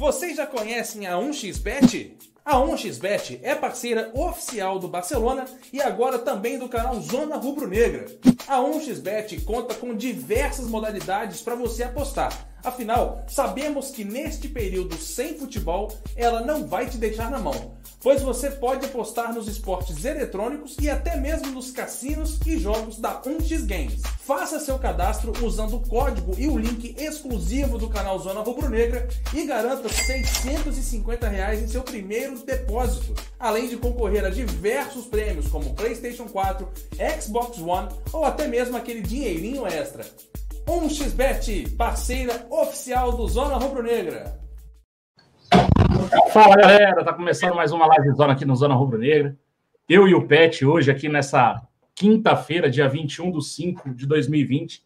Vocês já conhecem a 1xBet? A 1xBet é parceira oficial do Barcelona e agora também do canal Zona Rubro Negra. A 1xBet conta com diversas modalidades para você apostar. Afinal, sabemos que neste período sem futebol, ela não vai te deixar na mão pois você pode apostar nos esportes eletrônicos e até mesmo nos cassinos e jogos da 1x Games. Faça seu cadastro usando o código e o link exclusivo do canal Zona Rubro Negra e garanta 650 reais em seu primeiro depósito, além de concorrer a diversos prêmios como PlayStation 4, Xbox One ou até mesmo aquele dinheirinho extra. 1xBet, parceira oficial do Zona Rubro Negra. Fala galera, tá começando mais uma live zona aqui no Zona Rubro Negra. Eu e o Pet hoje aqui nessa quinta-feira, dia 21 de 5 de 2020.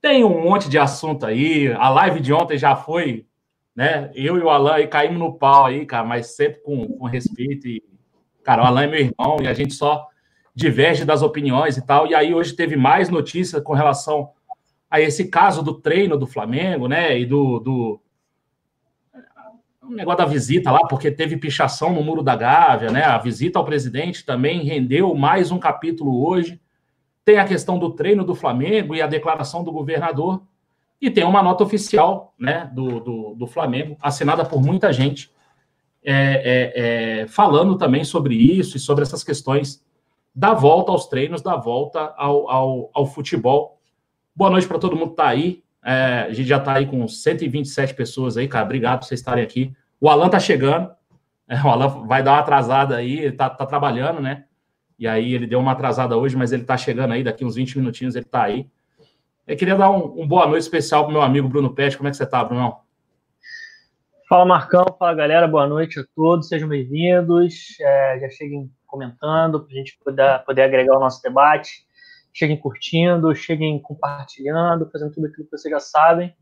Tem um monte de assunto aí. A live de ontem já foi, né? Eu e o Alan aí caímos no pau aí, cara, mas sempre com, com respeito. E, cara, o Alan é meu irmão e a gente só diverge das opiniões e tal. E aí hoje teve mais notícias com relação a esse caso do treino do Flamengo, né? E do, do um negócio da visita lá, porque teve pichação no Muro da Gávea, né? A visita ao presidente também rendeu mais um capítulo hoje. Tem a questão do treino do Flamengo e a declaração do governador. E tem uma nota oficial né, do, do, do Flamengo, assinada por muita gente, é, é, é, falando também sobre isso e sobre essas questões da volta aos treinos, da volta ao, ao, ao futebol. Boa noite para todo mundo que está aí. É, a gente já está aí com 127 pessoas aí, cara. Obrigado por vocês estarem aqui. O Alan tá chegando. É, o Alan vai dar uma atrasada aí, tá, tá trabalhando, né? E aí ele deu uma atrasada hoje, mas ele tá chegando aí, daqui uns 20 minutinhos ele tá aí. Eu queria dar um, um boa noite especial pro meu amigo Bruno Pet. Como é que você tá, Bruno? Fala, Marcão. Fala, galera. Boa noite a todos. Sejam bem-vindos. É, já cheguem comentando para a gente poder, poder agregar o nosso debate cheguem curtindo, cheguem compartilhando, fazendo tudo aquilo que vocês já sabem.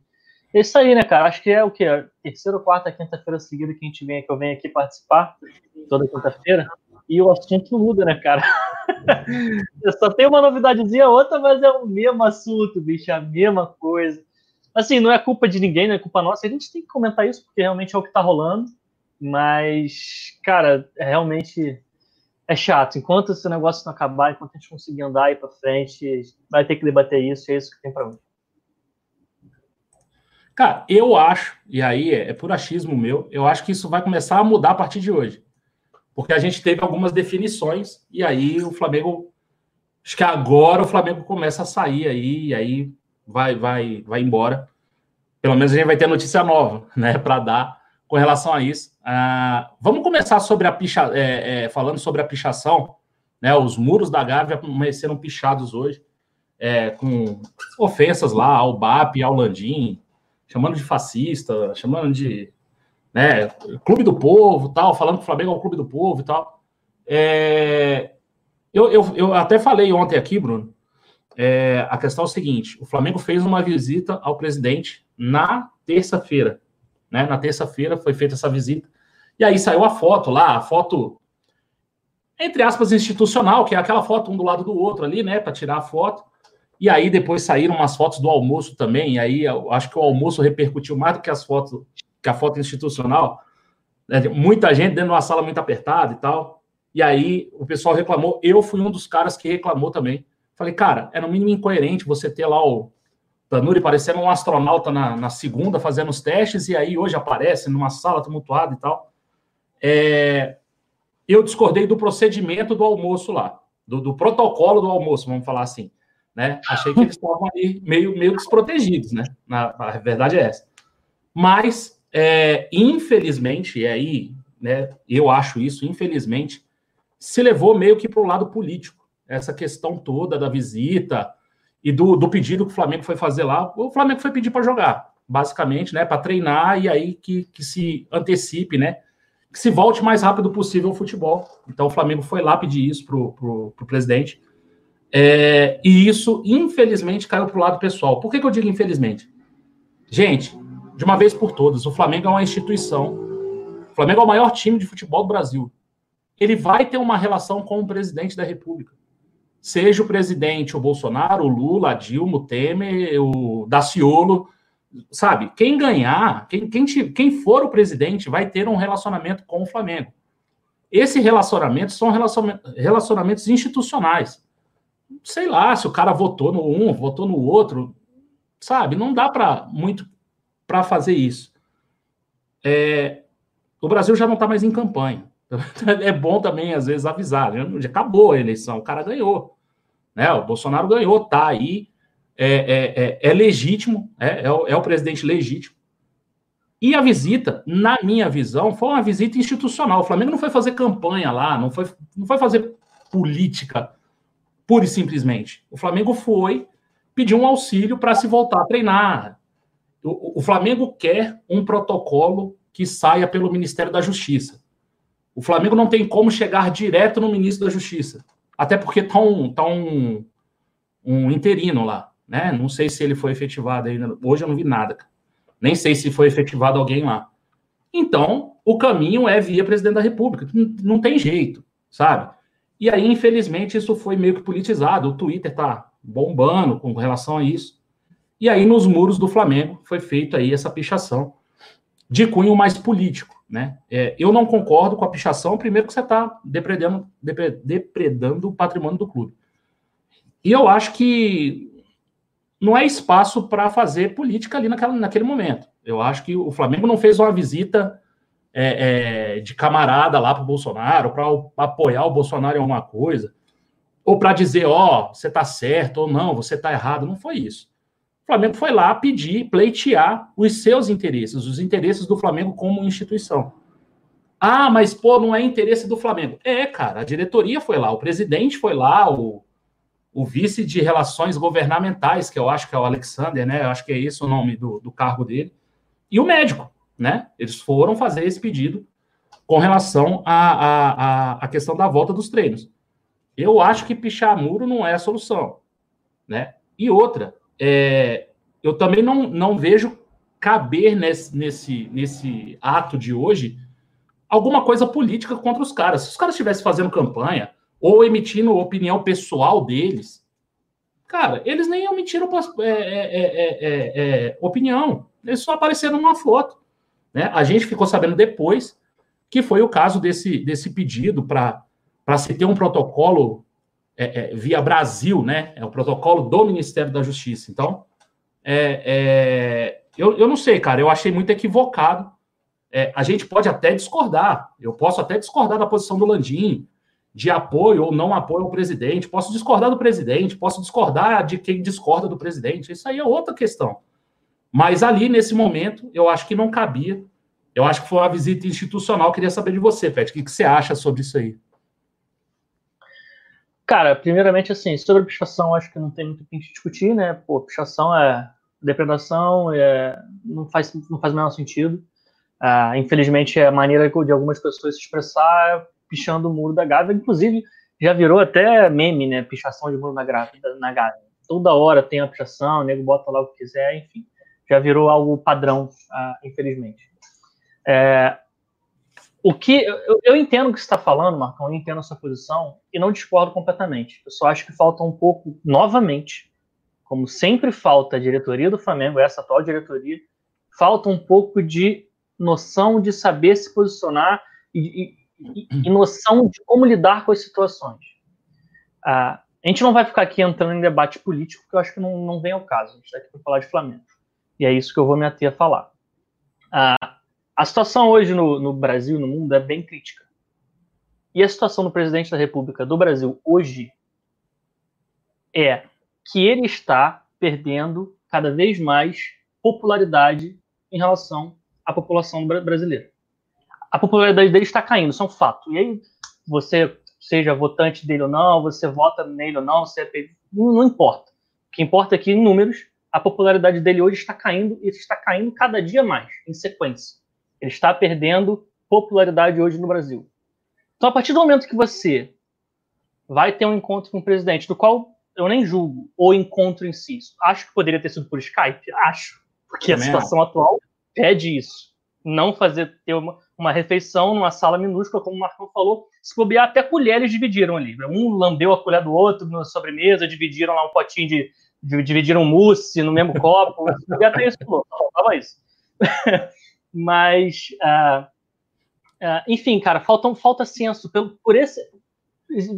É isso aí, né, cara? Acho que é o quê? Terceira ou quarta, quinta-feira seguida que a gente vem, que eu venho aqui participar, toda quinta-feira. E o assunto muda, né, cara? só tem uma novidadezinha outra, mas é o mesmo assunto, bicho, é a mesma coisa. Assim, não é culpa de ninguém, não é culpa nossa. A gente tem que comentar isso, porque realmente é o que tá rolando. Mas, cara, é realmente é chato. Enquanto esse negócio não acabar, enquanto a gente conseguir andar e para frente, vai ter que debater isso, e é isso que tem para hoje. Cara, eu acho, e aí é, é por achismo meu, eu acho que isso vai começar a mudar a partir de hoje. Porque a gente teve algumas definições, e aí o Flamengo. Acho que agora o Flamengo começa a sair aí, e aí vai, vai, vai embora. Pelo menos a gente vai ter notícia nova, né, para dar com relação a isso. Ah, vamos começar sobre a picha, é, é, falando sobre a pichação. Né, os muros da Gávea amanheceram pichados hoje, é, com ofensas lá ao BAP, ao Landim, chamando de fascista, chamando de né, Clube do Povo, tal, falando que o Flamengo é o Clube do Povo e tal. É, eu, eu, eu até falei ontem aqui, Bruno, é, a questão é o seguinte: o Flamengo fez uma visita ao presidente na terça-feira. Né? Na terça-feira foi feita essa visita. E aí saiu a foto lá, a foto, entre aspas, institucional, que é aquela foto um do lado do outro ali, né? Para tirar a foto. E aí depois saíram umas fotos do almoço também. E aí eu acho que o almoço repercutiu mais do que as fotos, que a foto institucional. Né? Muita gente dentro de uma sala muito apertada e tal. E aí o pessoal reclamou. Eu fui um dos caras que reclamou também. Falei, cara, é no mínimo incoerente você ter lá o Tanuri parecendo um astronauta na, na, segunda, fazendo os testes, e aí hoje aparece numa sala tumultuada e tal. É, eu discordei do procedimento do almoço lá, do, do, protocolo do almoço, vamos falar assim. Né? Achei que eles estavam aí meio, meio desprotegidos, né? Na, a verdade é essa. Mas, é, infelizmente, e aí, né, eu acho isso, infelizmente, se levou meio que para o lado político. Essa questão toda da visita, e do, do pedido que o Flamengo foi fazer lá, o Flamengo foi pedir para jogar, basicamente, né, para treinar e aí que, que se antecipe, né, que se volte mais rápido possível ao futebol. Então o Flamengo foi lá pedir isso pro, pro, pro presidente. É, e isso, infelizmente, caiu pro lado pessoal. Por que, que eu digo infelizmente? Gente, de uma vez por todas, o Flamengo é uma instituição. O Flamengo é o maior time de futebol do Brasil. Ele vai ter uma relação com o presidente da República seja o presidente o Bolsonaro, o Lula, a Dilma, o Temer, o Daciolo, sabe, quem ganhar, quem, quem, quem for o presidente, vai ter um relacionamento com o Flamengo. Esse relacionamento são relacionamentos institucionais. Sei lá, se o cara votou no um, votou no outro, sabe? Não dá para muito para fazer isso. É, o Brasil já não está mais em campanha. É bom também, às vezes, avisar. Né? Já acabou a eleição, o cara ganhou. Né? O Bolsonaro ganhou, tá aí. É, é, é, é legítimo, é, é o, é o presidente legítimo. E a visita, na minha visão, foi uma visita institucional. O Flamengo não foi fazer campanha lá, não foi, não foi fazer política pura e simplesmente. O Flamengo foi pedir um auxílio para se voltar a treinar. O, o, Flamengo quer um protocolo que saia pelo Ministério da Justiça. O Flamengo não tem como chegar direto no ministro da Justiça. Até porque está um, tá um, um interino lá. Né? Não sei se ele foi efetivado ainda. Hoje eu não vi nada. Nem sei se foi efetivado alguém lá. Então, o caminho é via presidente da República. Não, não tem jeito, sabe? E aí, infelizmente, isso foi meio que politizado. O Twitter tá bombando com relação a isso. E aí, nos muros do Flamengo, foi feita aí essa pichação de cunho mais político, né? É, eu não concordo com a pichação, primeiro que você está depredando, depredando o patrimônio do clube. E eu acho que não é espaço para fazer política ali naquela, naquele momento. Eu acho que o Flamengo não fez uma visita é, é, de camarada lá para o Bolsonaro, para apoiar o Bolsonaro em alguma coisa, ou para dizer, ó, oh, você está certo ou não, você está errado. Não foi isso. Flamengo foi lá pedir, pleitear os seus interesses, os interesses do Flamengo como instituição. Ah, mas pô, não é interesse do Flamengo. É, cara, a diretoria foi lá, o presidente foi lá, o, o vice de relações governamentais, que eu acho que é o Alexander, né? Eu acho que é esse o nome do, do cargo dele, e o médico, né? Eles foram fazer esse pedido com relação à, à, à questão da volta dos treinos. Eu acho que pichar muro não é a solução, né? E outra, é, eu também não, não vejo caber nesse, nesse, nesse ato de hoje alguma coisa política contra os caras. Se os caras estivessem fazendo campanha, ou emitindo opinião pessoal deles, cara, eles nem emitiram é é, é, é, opinião, eles só apareceram numa foto. Né? A gente ficou sabendo depois que foi o caso desse, desse pedido para se ter um protocolo via Brasil, né? É o protocolo do Ministério da Justiça. Então, eu, eu não sei, cara, eu achei muito equivocado. a gente pode até discordar, eu posso até discordar da posição do Landim, de apoio ou não apoio ao presidente. Posso discordar do presidente, posso discordar de quem discorda do presidente. Isso aí é outra questão. Mas ali, nesse momento, eu acho que não cabia. Eu acho que foi uma visita institucional. Queria saber de você, Pet. O que, você acha sobre isso aí? Cara, primeiramente, assim, sobre pichação, acho que não tem muito o que discutir, né? Pô, pichação é depredação, é, não, faz, não faz o menor sentido. Ah, infelizmente, é a maneira de algumas pessoas se expressar pichando o muro da Gávea. Inclusive, já virou até meme, né? Pichação de muro na, Gávea, na Gávea. Toda hora tem a pichação, o nego bota lá o que quiser, enfim. Já virou algo padrão, ah, infelizmente. É, o que eu, eu, entendo o que você está falando, Marcão, eu entendo a sua posição e não discordo completamente. Eu só acho que falta um pouco, novamente, como sempre falta a diretoria do Flamengo, essa atual diretoria, falta um pouco de noção de saber se posicionar e, e, noção de como lidar com as situações. Ah, a gente não vai ficar aqui entrando em debate político, porque eu acho que não, não vem ao caso. A gente está aqui para falar de Flamengo. E é isso que eu vou me ater a falar. Ah, a situação hoje no, no Brasil, no mundo, é bem crítica. E a situação do presidente da República do Brasil hoje é que ele está perdendo cada vez mais popularidade em relação à população brasileira a popularidade dele está caindo, isso é um fato. E aí, você seja votante dele ou não, você vota nele ou não, você é... não, importa. O que importa é que, em números, a popularidade dele hoje está caindo e está caindo cada dia mais, em sequência. Ele está perdendo popularidade hoje no Brasil. Então, a partir do momento que você vai ter um encontro com o presidente, do qual eu nem julgo o encontro em si, acho que poderia ter sido por Skype, acho, porque a situação atual pede isso. Não fazer ter uma, uma refeição numa sala minúscula, como o Marcão falou, se bobear, até colheres dividiram ali. Um lambeu a colher do outro na sobremesa, dividiram lá um potinho de, dividiram mousse no mesmo copo. Já tem isso, falava isso. Mas, uh, uh, enfim, cara, falta, falta senso por esse,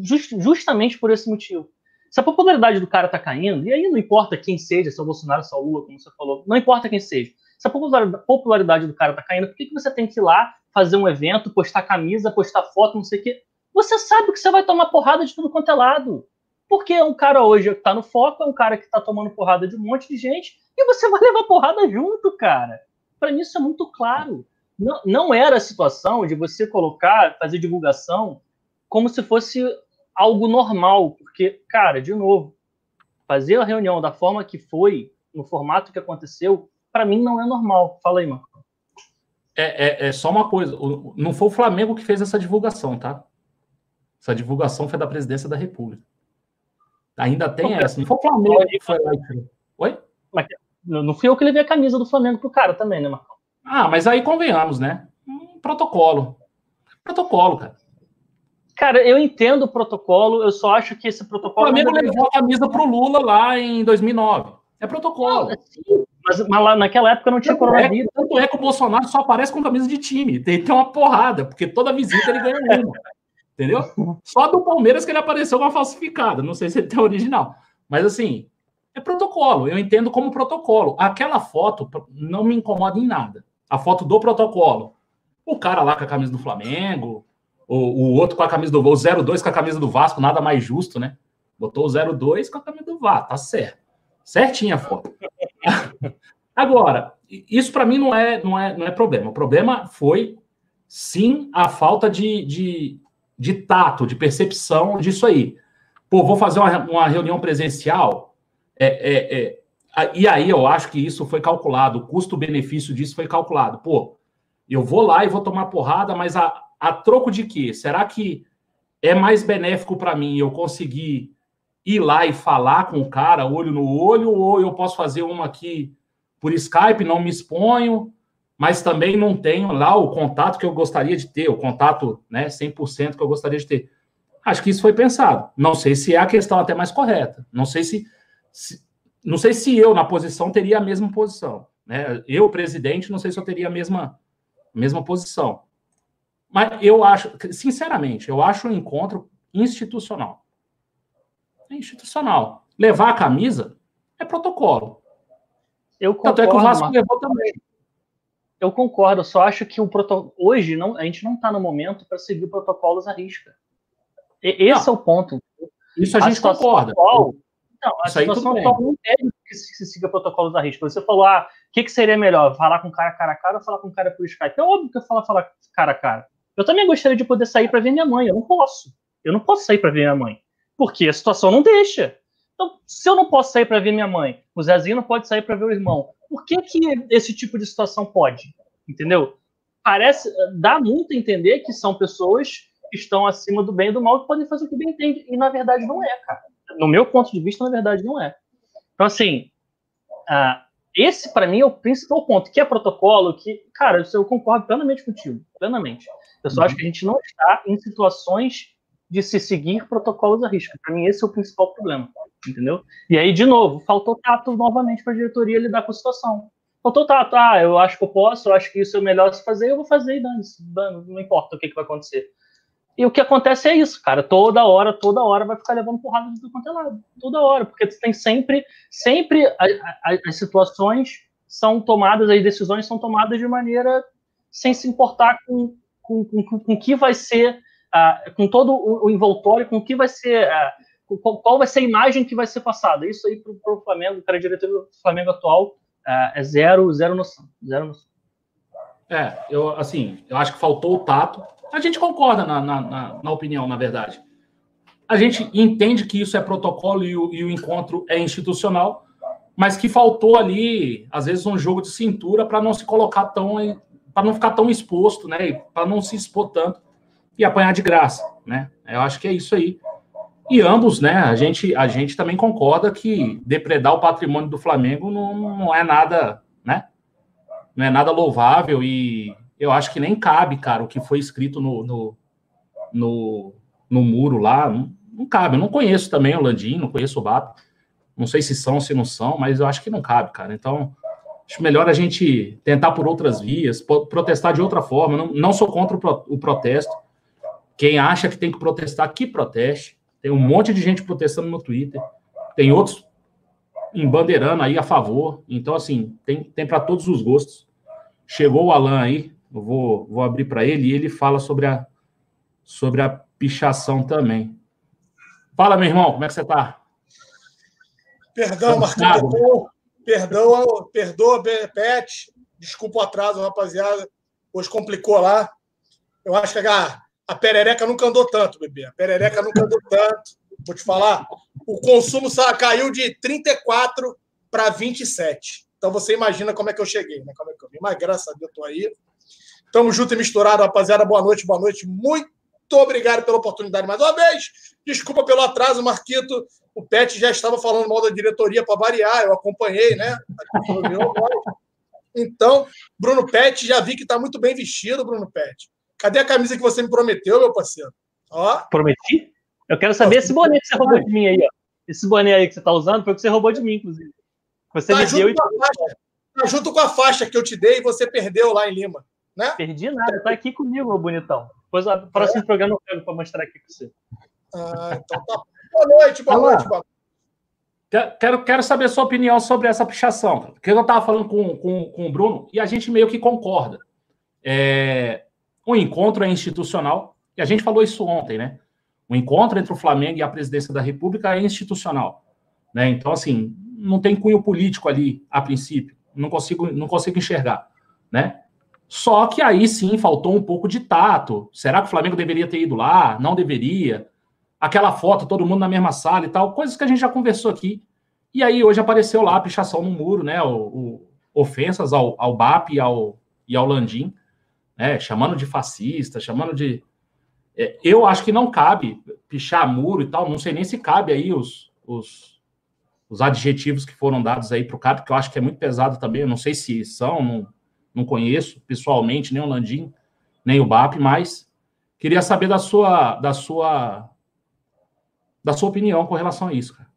just, justamente por esse motivo. Se a popularidade do cara tá caindo, e aí não importa quem seja, se é o Bolsonaro, se é o Lula, como você falou, não importa quem seja. Se a popularidade do cara tá caindo, por que, que você tem que ir lá fazer um evento, postar camisa, postar foto, não sei o quê? Você sabe que você vai tomar porrada de tudo quanto é lado. Porque um cara hoje que tá no foco é um cara que tá tomando porrada de um monte de gente e você vai levar porrada junto, cara. Para mim isso é muito claro. Não, não era a situação de você colocar, fazer divulgação como se fosse algo normal, porque, cara, de novo, fazer a reunião da forma que foi, no formato que aconteceu, para mim não é normal. Fala aí, Marco. É, é, é, só uma coisa, não foi o Flamengo que fez essa divulgação, tá? Essa divulgação foi da presidência da República. Ainda tem essa. Não foi o Flamengo que foi lá Oi? Mas, não fui eu que levei a camisa do Flamengo pro cara também, né, Marcão? Ah, mas aí convenhamos, né? Um protocolo. Protocolo, cara. Cara, eu entendo o protocolo, eu só acho que esse protocolo. O Flamengo levou a camisa pro Lula lá em 2009. É protocolo. Não, sim, mas, mas, lá naquela época não tinha tanto coronavírus. É, tanto é que o Bolsonaro só aparece com camisa de time. Tem, tem uma porrada, porque toda visita ele ganha uma. entendeu? Só do Palmeiras que ele apareceu com a falsificada. Não sei se ele tem original. Mas assim, é protocolo. Eu entendo como protocolo. Aquela foto não me incomoda em nada. A foto do protocolo. O cara lá com a camisa do Flamengo, o, o outro com a camisa do o 02 com a camisa do Vasco, nada mais justo, né? Botou o 02 com a camisa do Vasco, tá certo. Certinha a foto. Agora, isso para mim não é, não, é, não é problema. O problema foi, sim, a falta de, de, de tato, de percepção disso aí. Pô, vou fazer uma, uma reunião presencial. É, é, é, e aí eu acho que isso foi calculado, o custo-benefício disso foi calculado. Pô, eu vou lá e vou tomar porrada, mas a, a troco de quê? Será que é mais benéfico para mim eu conseguir ir lá e falar com o cara olho no olho, ou eu posso fazer uma aqui por Skype, não me exponho, mas também não tenho lá o contato que eu gostaria de ter, o contato né, 100% que eu gostaria de ter. Acho que isso foi pensado. Não sei se é a questão até mais correta. Não sei se, se não sei se eu, na posição, teria a mesma posição. Né? Eu, presidente, não sei se eu teria a mesma, mesma posição. Mas eu acho, sinceramente, eu acho um encontro institucional. É institucional. Levar a camisa é protocolo. Eu concordo. Tanto é que o Vasco levou também. Eu concordo, só acho que o protocolo. Hoje não, a gente não está no momento para seguir protocolos à risca. E, esse não. é o ponto. Isso a, a gente concorda. Atual, não, a Isso situação atual não pede que se siga protocolos à risca. Você falou, ah, o que, que seria melhor? Falar com cara cara a cara ou falar com cara por Skype? É óbvio que eu falo falar cara a cara. Eu também gostaria de poder sair para ver minha mãe. Eu não posso. Eu não posso sair para ver minha mãe. Porque a situação não deixa. Então, se eu não posso sair para ver minha mãe, o Zezinho não pode sair para ver o irmão, por que, que esse tipo de situação pode? Entendeu? Parece, dá muito a entender que são pessoas que estão acima do bem e do mal que podem fazer o que bem entende. E na verdade não é, cara. No meu ponto de vista, na verdade não é. Então, assim, uh, esse para mim é o principal ponto, que é protocolo, que, cara, eu concordo plenamente contigo, plenamente. Eu só uhum. acho que a gente não está em situações de se seguir protocolos a risco. Para mim, esse é o principal problema, entendeu? E aí, de novo, faltou tato novamente para a diretoria lidar com a situação. Faltou tato. Ah, eu acho que eu posso, eu acho que isso é o melhor se fazer, eu vou fazer e dane-se. Não importa o que, que vai acontecer. E o que acontece é isso, cara. Toda hora, toda hora vai ficar levando porrada de tudo quanto é lado. Toda hora. Porque tem sempre, sempre a, a, as situações são tomadas, as decisões são tomadas de maneira sem se importar com com, com, com que vai ser, uh, com todo o, o, envoltório, com o que vai ser, uh, qual, qual, vai ser a imagem que vai ser passada. Isso aí para o Flamengo, para a diretoria do Flamengo atual, uh, é zero, zero noção, zero noção. É, eu, assim, eu acho que faltou o tato. A gente concorda na, na, na, na opinião, na verdade. A gente entende que isso é protocolo e o, e o encontro é institucional, mas que faltou ali, às vezes, um jogo de cintura para não se colocar tão para não ficar tão exposto, né? Para não se expor tanto e apanhar de graça, né? Eu acho que é isso aí. E ambos, né? A gente, a gente também concorda que depredar o patrimônio do Flamengo não, não é nada, né? Não é nada louvável e eu acho que nem cabe, cara, o que foi escrito no, no, no, no muro lá. Não, não, cabe. Eu não conheço também o Landim, não conheço o BAP, Não sei se são, se não são, mas eu acho que não cabe, cara. Então, acho melhor a gente tentar por outras vias, protestar de outra forma. Não, não sou contra o protesto. Quem acha que tem que protestar, que proteste. Tem um monte de gente protestando no Twitter. Tem outros embandeirando aí a favor. Então, assim, tem, tem para todos os gostos. Chegou o Alan aí, eu vou, vou abrir para ele e ele fala sobre a, sobre a pichação também. Fala, meu irmão, como é que você está? Perdão, Marcão. Perdão, perdoa, Pet. Desculpa o atraso, rapaziada. Hoje complicou lá. Eu acho que a, a perereca nunca andou tanto, bebê. A perereca nunca andou tanto. Vou te falar. O consumo caiu de 34 para 27. Então você imagina como é que eu cheguei, né? Como é que eu vim. Mas graças a Deus, estou aí. Tamo junto e misturado, rapaziada. Boa noite, boa noite. Muito obrigado pela oportunidade mais uma vez. Desculpa pelo atraso, Marquito. O Pet já estava falando mal da diretoria para variar, eu acompanhei, né? Então, Bruno Pet, já vi que está muito bem vestido, Bruno Pet. Cadê a camisa que você me prometeu, meu parceiro? Ó. Prometi? Eu quero saber esse boné que você roubou de mim aí, ó. Esse boné aí que você está usando foi o que você roubou de mim, inclusive. Você tá me deu e. Tá junto com a faixa que eu te dei e você perdeu lá em Lima. Né? Perdi nada, tá aqui comigo, meu bonitão. Depois o próximo é? programa eu pego para mostrar aqui para você. Ah, então tá. Boa noite, boa Olá. noite, boa Quero, quero saber a sua opinião sobre essa pichação, porque eu estava falando com, com, com o Bruno e a gente meio que concorda. É, o encontro é institucional, e a gente falou isso ontem, né? O encontro entre o Flamengo e a presidência da República é institucional. Né? Então, assim, não tem cunho político ali, a princípio. Não consigo, não consigo enxergar. Né? Só que aí sim faltou um pouco de tato. Será que o Flamengo deveria ter ido lá? Não deveria? Aquela foto, todo mundo na mesma sala e tal, coisas que a gente já conversou aqui. E aí hoje apareceu lá a pichação no muro, né? O, o ofensas ao, ao BAP e ao, e ao Landim, né? Chamando de fascista, chamando de. É, eu acho que não cabe pichar muro e tal, não sei nem se cabe aí os, os, os adjetivos que foram dados aí para o CAP, que eu acho que é muito pesado também. Eu não sei se são, não, não conheço pessoalmente nem o Landim, nem o BAP, mas queria saber da sua da sua da sua opinião com relação a isso, cara.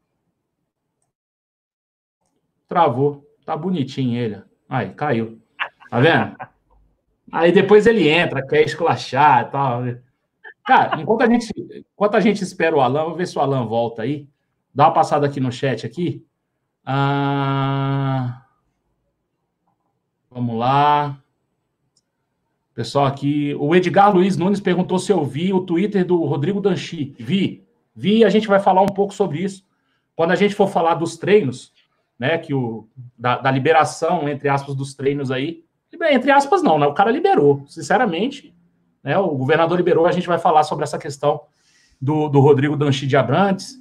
Travou. Tá bonitinho ele. Aí, caiu. Tá vendo? Aí depois ele entra, quer esculachar e tal. Cara, enquanto a gente, enquanto a gente espera o Alan, vou ver se o Alan volta aí. Dá uma passada aqui no chat aqui. Ah... Vamos lá. Pessoal aqui, o Edgar Luiz Nunes perguntou se eu vi o Twitter do Rodrigo Danchi. Vi, vi a gente vai falar um pouco sobre isso. Quando a gente for falar dos treinos, né, que o, da, da liberação, entre aspas, dos treinos aí, entre aspas não, né, o cara liberou, sinceramente, né, o governador liberou, a gente vai falar sobre essa questão do, do Rodrigo Danchi de Abrantes,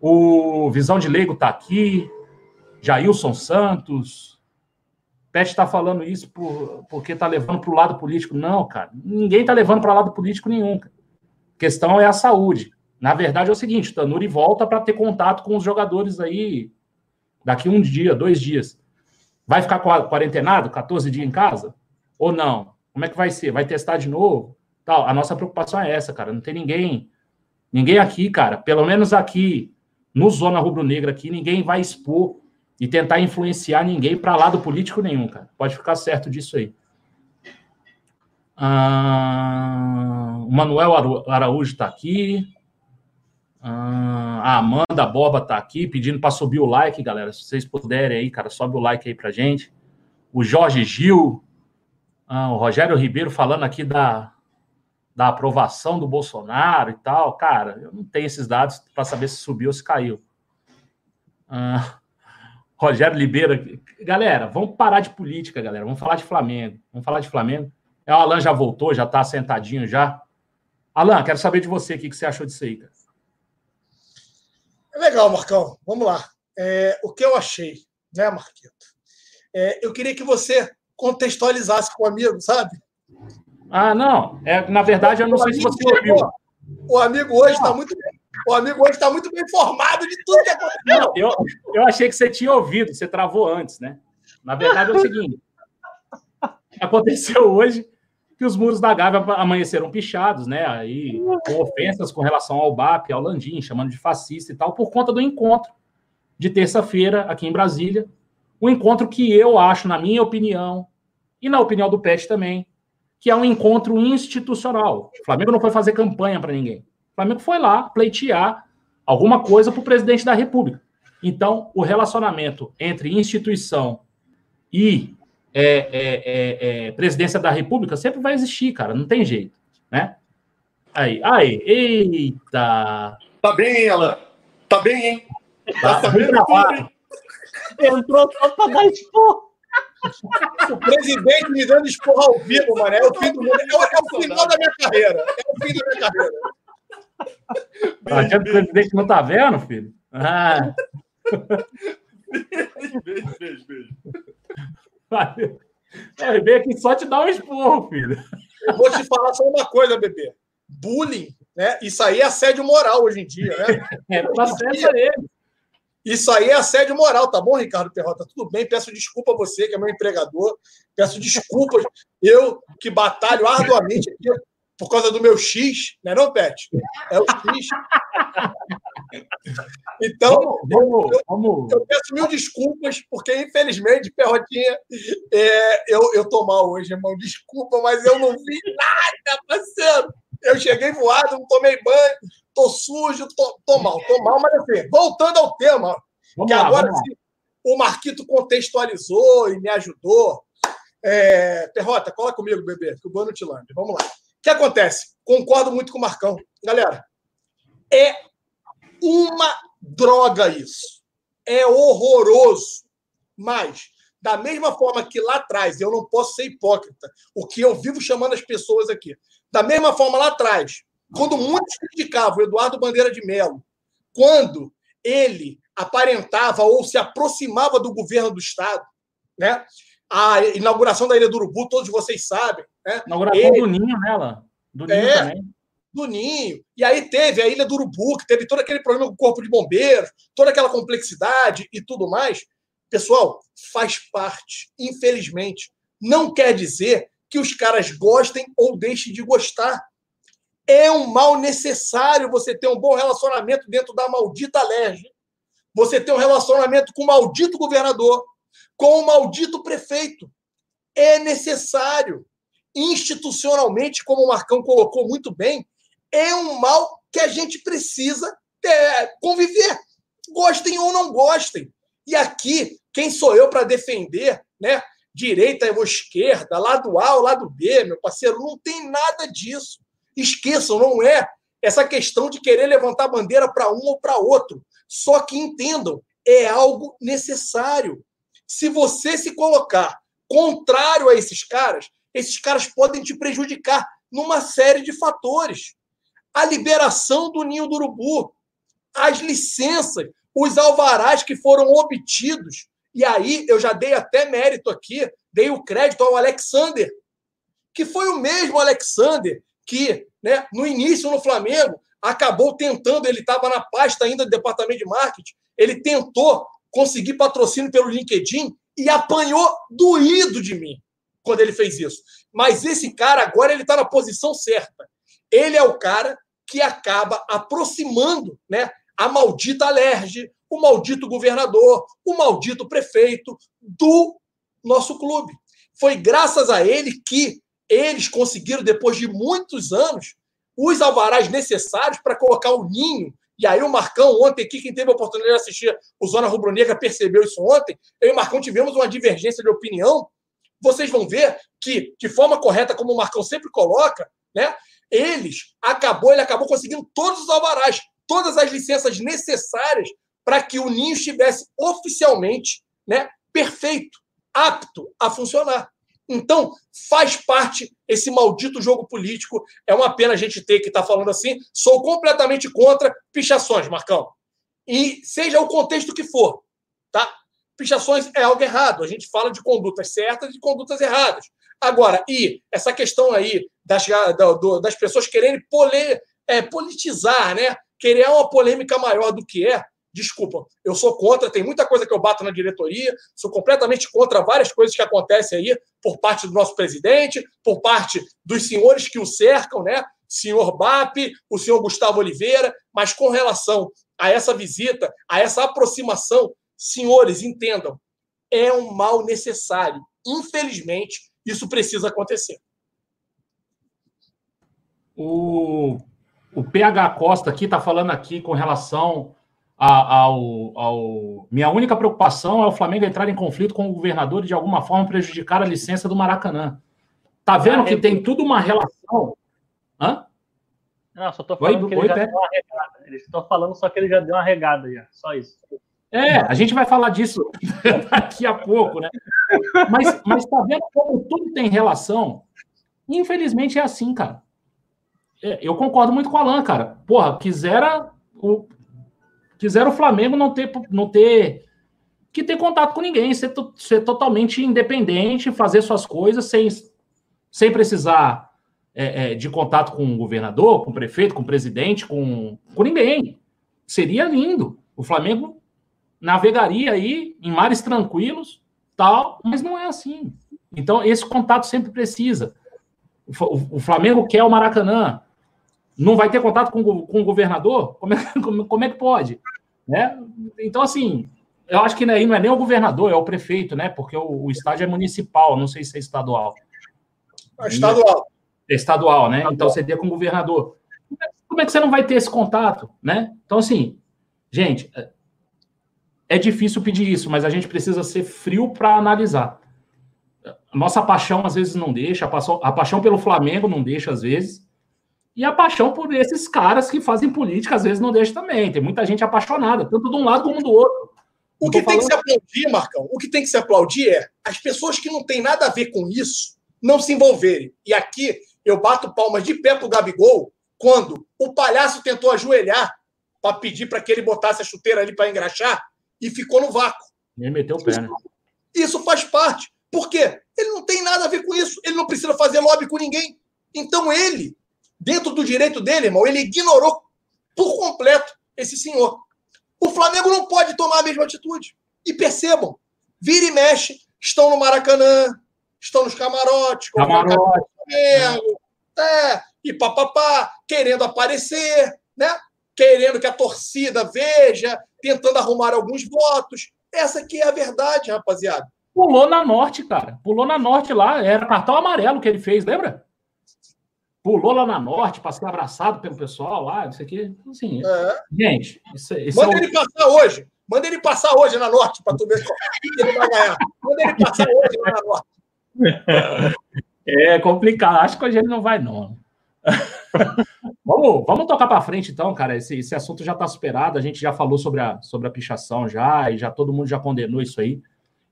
o Visão de Leigo está aqui, Jailson Santos, Pet está falando isso por, porque está levando para o lado político. Não, cara. Ninguém está levando para lado político nenhum. A questão é a saúde. Na verdade, é o seguinte: o Tanuri volta para ter contato com os jogadores aí daqui um dia, dois dias. Vai ficar quarentenado, 14 dias em casa? Ou não? Como é que vai ser? Vai testar de novo? Tal. A nossa preocupação é essa, cara. Não tem ninguém, ninguém aqui, cara. Pelo menos aqui no Zona Rubro Negra aqui, ninguém vai expor e tentar influenciar ninguém para lado político nenhum, cara. Pode ficar certo disso aí. Ah, o Manuel Araújo está aqui. Ah, a Amanda Boba está aqui pedindo para subir o like, galera. Se vocês puderem aí, cara, sobe o like aí para gente. O Jorge Gil. Ah, o Rogério Ribeiro falando aqui da, da aprovação do Bolsonaro e tal. Cara, eu não tenho esses dados para saber se subiu ou se caiu. Ah, Rogério Libera. Galera, vamos parar de política, galera. Vamos falar de Flamengo. Vamos falar de Flamengo. É, o Alan já voltou, já está sentadinho já. Alan, quero saber de você o que você achou disso aí, cara. É legal, Marcão. Vamos lá. É, o que eu achei, né, Marquito? É, eu queria que você contextualizasse com o amigo, sabe? Ah, não. É, na verdade, eu não o sei se você ouviu. O amigo hoje está muito bem o amigo hoje está muito bem informado de tudo que aconteceu. Eu, eu achei que você tinha ouvido, você travou antes, né? Na verdade é o seguinte: aconteceu hoje que os muros da Gávea amanheceram pichados, né? Aí, com ofensas com relação ao BAP, ao Landim, chamando de fascista e tal, por conta do encontro de terça-feira, aqui em Brasília. Um encontro que eu acho, na minha opinião, e na opinião do PET também, que é um encontro institucional. O Flamengo não foi fazer campanha para ninguém. Flamengo foi lá pleitear alguma coisa para o presidente da República. Então, o relacionamento entre instituição e é, é, é, é presidência da República sempre vai existir, cara, não tem jeito, né? Aí, aí, eita! Tá bem, hein, Alan? Tá bem, hein? Tá, tá sabendo tudo? Entrou só pra dar esporro. O presidente me dando esporro ao vivo, mano. É o fim do mundo. É, o, é o final da minha carreira. É o fim da minha carreira. Que o presidente não tá vendo, filho? Ah. Beijo, beijo, beijo, beijo. Vai ver aqui só te dar um esporro, filho. Eu vou te falar só uma coisa, bebê. Bullying, né? Isso aí é assédio moral hoje em dia, né? É, processa ele. Isso aí é assédio moral, tá bom, Ricardo Perrota? Tudo bem, peço desculpa a você, que é meu empregador. Peço desculpas. Eu que batalho arduamente aqui por causa do meu X, não é não, Pet? É o X. Então, vamos, eu, vamos. eu, peço mil desculpas, porque, infelizmente, Perrotinha, é, eu, eu tô mal hoje, irmão. Desculpa, mas eu não vi nada, parceiro. Eu cheguei voado, não tomei banho, tô sujo, tô, tô mal, tô mal, mas assim, voltando ao tema, vamos que lá, agora sim, o Marquito contextualizou e me ajudou. É, Perrota, cola comigo, bebê, que o Bono te lambe. Vamos lá. O que acontece? Concordo muito com o Marcão. Galera, é uma droga isso. É horroroso. Mas, da mesma forma que lá atrás, eu não posso ser hipócrita, o que eu vivo chamando as pessoas aqui, da mesma forma lá atrás, quando muitos criticavam o Eduardo Bandeira de Mello, quando ele aparentava ou se aproximava do governo do Estado, né? A inauguração da Ilha do Urubu, todos vocês sabem. Né? Inauguração ele... do Ninho nela. Do Ninho é, também. Do Ninho. E aí teve a Ilha do Urubu, que teve todo aquele problema com o Corpo de Bombeiros, toda aquela complexidade e tudo mais. Pessoal, faz parte, infelizmente. Não quer dizer que os caras gostem ou deixem de gostar. É um mal necessário você ter um bom relacionamento dentro da maldita LERJ. Você ter um relacionamento com o maldito governador, com o maldito prefeito. É necessário. Institucionalmente, como o Marcão colocou muito bem, é um mal que a gente precisa é, conviver. Gostem ou não gostem. E aqui, quem sou eu para defender né, direita ou esquerda, lado A ou lado B, meu parceiro, não tem nada disso. Esqueçam, não é essa questão de querer levantar bandeira para um ou para outro. Só que entendam, é algo necessário. Se você se colocar contrário a esses caras, esses caras podem te prejudicar numa série de fatores. A liberação do ninho do urubu, as licenças, os alvarás que foram obtidos e aí eu já dei até mérito aqui, dei o crédito ao Alexander, que foi o mesmo Alexander que, né, no início no Flamengo, acabou tentando, ele estava na pasta ainda do departamento de marketing, ele tentou conseguir patrocínio pelo LinkedIn e apanhou doído de mim quando ele fez isso. Mas esse cara agora ele está na posição certa. Ele é o cara que acaba aproximando, né, a maldita alerge, o maldito governador, o maldito prefeito do nosso clube. Foi graças a ele que eles conseguiram, depois de muitos anos, os alvarás necessários para colocar o ninho. E aí o Marcão, ontem aqui, quem teve a oportunidade de assistir o Zona Rubro Negra percebeu isso ontem. Eu e o Marcão tivemos uma divergência de opinião. Vocês vão ver que, de forma correta, como o Marcão sempre coloca, né? Eles acabou, ele acabou conseguindo todos os alvarás, todas as licenças necessárias para que o ninho estivesse oficialmente né, perfeito, apto a funcionar. Então, faz parte esse maldito jogo político. É uma pena a gente ter que estar tá falando assim. Sou completamente contra pichações, Marcão. E seja o contexto que for, tá? Pichações é algo errado. A gente fala de condutas certas e condutas erradas. Agora, e essa questão aí das, das pessoas quererem pole, é, politizar, né? Querer uma polêmica maior do que é, Desculpa, eu sou contra, tem muita coisa que eu bato na diretoria, sou completamente contra várias coisas que acontecem aí por parte do nosso presidente, por parte dos senhores que o cercam, né? Senhor BAP, o senhor Gustavo Oliveira, mas com relação a essa visita, a essa aproximação, senhores, entendam, é um mal necessário. Infelizmente, isso precisa acontecer. O, o PH Costa aqui está falando aqui com relação ao, ao, Minha única preocupação é o Flamengo entrar em conflito com o governador e de alguma forma prejudicar a licença do Maracanã. Tá vendo ah, que é... tem tudo uma relação. Hã? Não, só tô falando oi, que ele oi, já deu uma regada. Eles estão falando só que ele já deu uma regada já. Só isso. É, a gente vai falar disso daqui a pouco, né? Mas, mas tá vendo como tudo tem relação? Infelizmente é assim, cara. É, eu concordo muito com o Alan, cara. Porra, quisera o, quisera o Flamengo não ter, não ter que ter contato com ninguém, ser, ser totalmente independente, fazer suas coisas sem, sem precisar é, é, de contato com o governador, com o prefeito, com o presidente, com, com ninguém. Seria lindo. O Flamengo navegaria aí em mares tranquilos, tal, mas não é assim. Então, esse contato sempre precisa. O, o Flamengo quer o Maracanã. Não vai ter contato com, com o governador? Como é, como, como é que pode? Né? Então, assim, eu acho que aí não é nem o governador, é o prefeito, né? Porque o, o estádio é municipal, não sei se é estadual. É estadual. É estadual, né? Estadual. Então seria com o governador. Como é que você não vai ter esse contato, né? Então, assim, gente, é difícil pedir isso, mas a gente precisa ser frio para analisar. Nossa paixão às vezes não deixa, a paixão, a paixão pelo Flamengo não deixa às vezes, e a paixão por esses caras que fazem política às vezes não deixa também. Tem muita gente apaixonada, tanto de um lado como do outro. O que tem que se aplaudir, Marcão, o que tem que se aplaudir é as pessoas que não têm nada a ver com isso não se envolverem. E aqui eu bato palmas de pé pro Gabigol quando o palhaço tentou ajoelhar para pedir para que ele botasse a chuteira ali para engraxar e ficou no vácuo. Ele meteu o pé, né? Isso faz parte. Por quê? Ele não tem nada a ver com isso. Ele não precisa fazer lobby com ninguém. Então ele, dentro do direito dele, irmão, ele ignorou por completo esse senhor. O Flamengo não pode tomar a mesma atitude. E percebam, vira e mexe, estão no Maracanã, estão nos camarotes, Camarote. Flamengo, é, e papapá, querendo aparecer, né? Querendo que a torcida veja, tentando arrumar alguns votos. Essa aqui é a verdade, rapaziada. Pulou na norte, cara. Pulou na norte lá. Era cartão amarelo que ele fez, lembra? Pulou lá na norte para ser abraçado pelo pessoal lá, isso aqui. Assim, é. Gente, isso, isso Manda é ele passar hoje. Manda ele passar hoje na norte para tu ver qual ele vai ganhar. Manda ele passar hoje lá na norte. É complicado. Acho que hoje ele não vai, não. vamos, vamos tocar para frente, então, cara. Esse, esse assunto já está superado. A gente já falou sobre a, sobre a pichação já, e já todo mundo já condenou isso aí.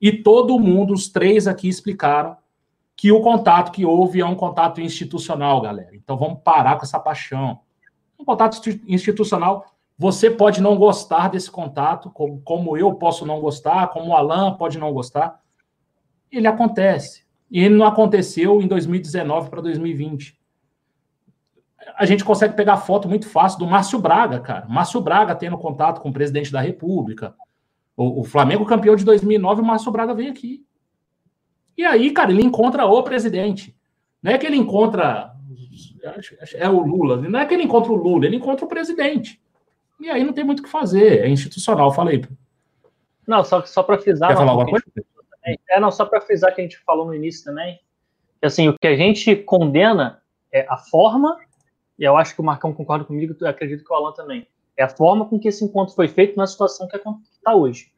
E todo mundo, os três aqui, explicaram que o contato que houve é um contato institucional, galera. Então vamos parar com essa paixão. Um contato institucional. Você pode não gostar desse contato, como, eu posso não gostar, como o Alan pode não gostar. Ele acontece. E ele não aconteceu em 2019 para 2020 a gente consegue pegar foto muito fácil do Márcio Braga, cara. Márcio Braga tendo contato com o presidente da República. O, o Flamengo campeão de 2009, o Márcio Braga veio aqui. E aí, cara, ele encontra o presidente. Não é que ele encontra. É o Lula. Não é que ele encontra o Lula, ele encontra o presidente. E aí não tem muito o que fazer. É institucional, falei. Não, só, só para frisar. Quer falar alguma coisa? É, não, só para frisar que a gente falou no início também. Que, assim, o que a gente condena é a forma e eu acho que o Marcão concorda comigo, eu acredito que o Alan também. É a forma com que esse encontro foi feito na situação que está hoje.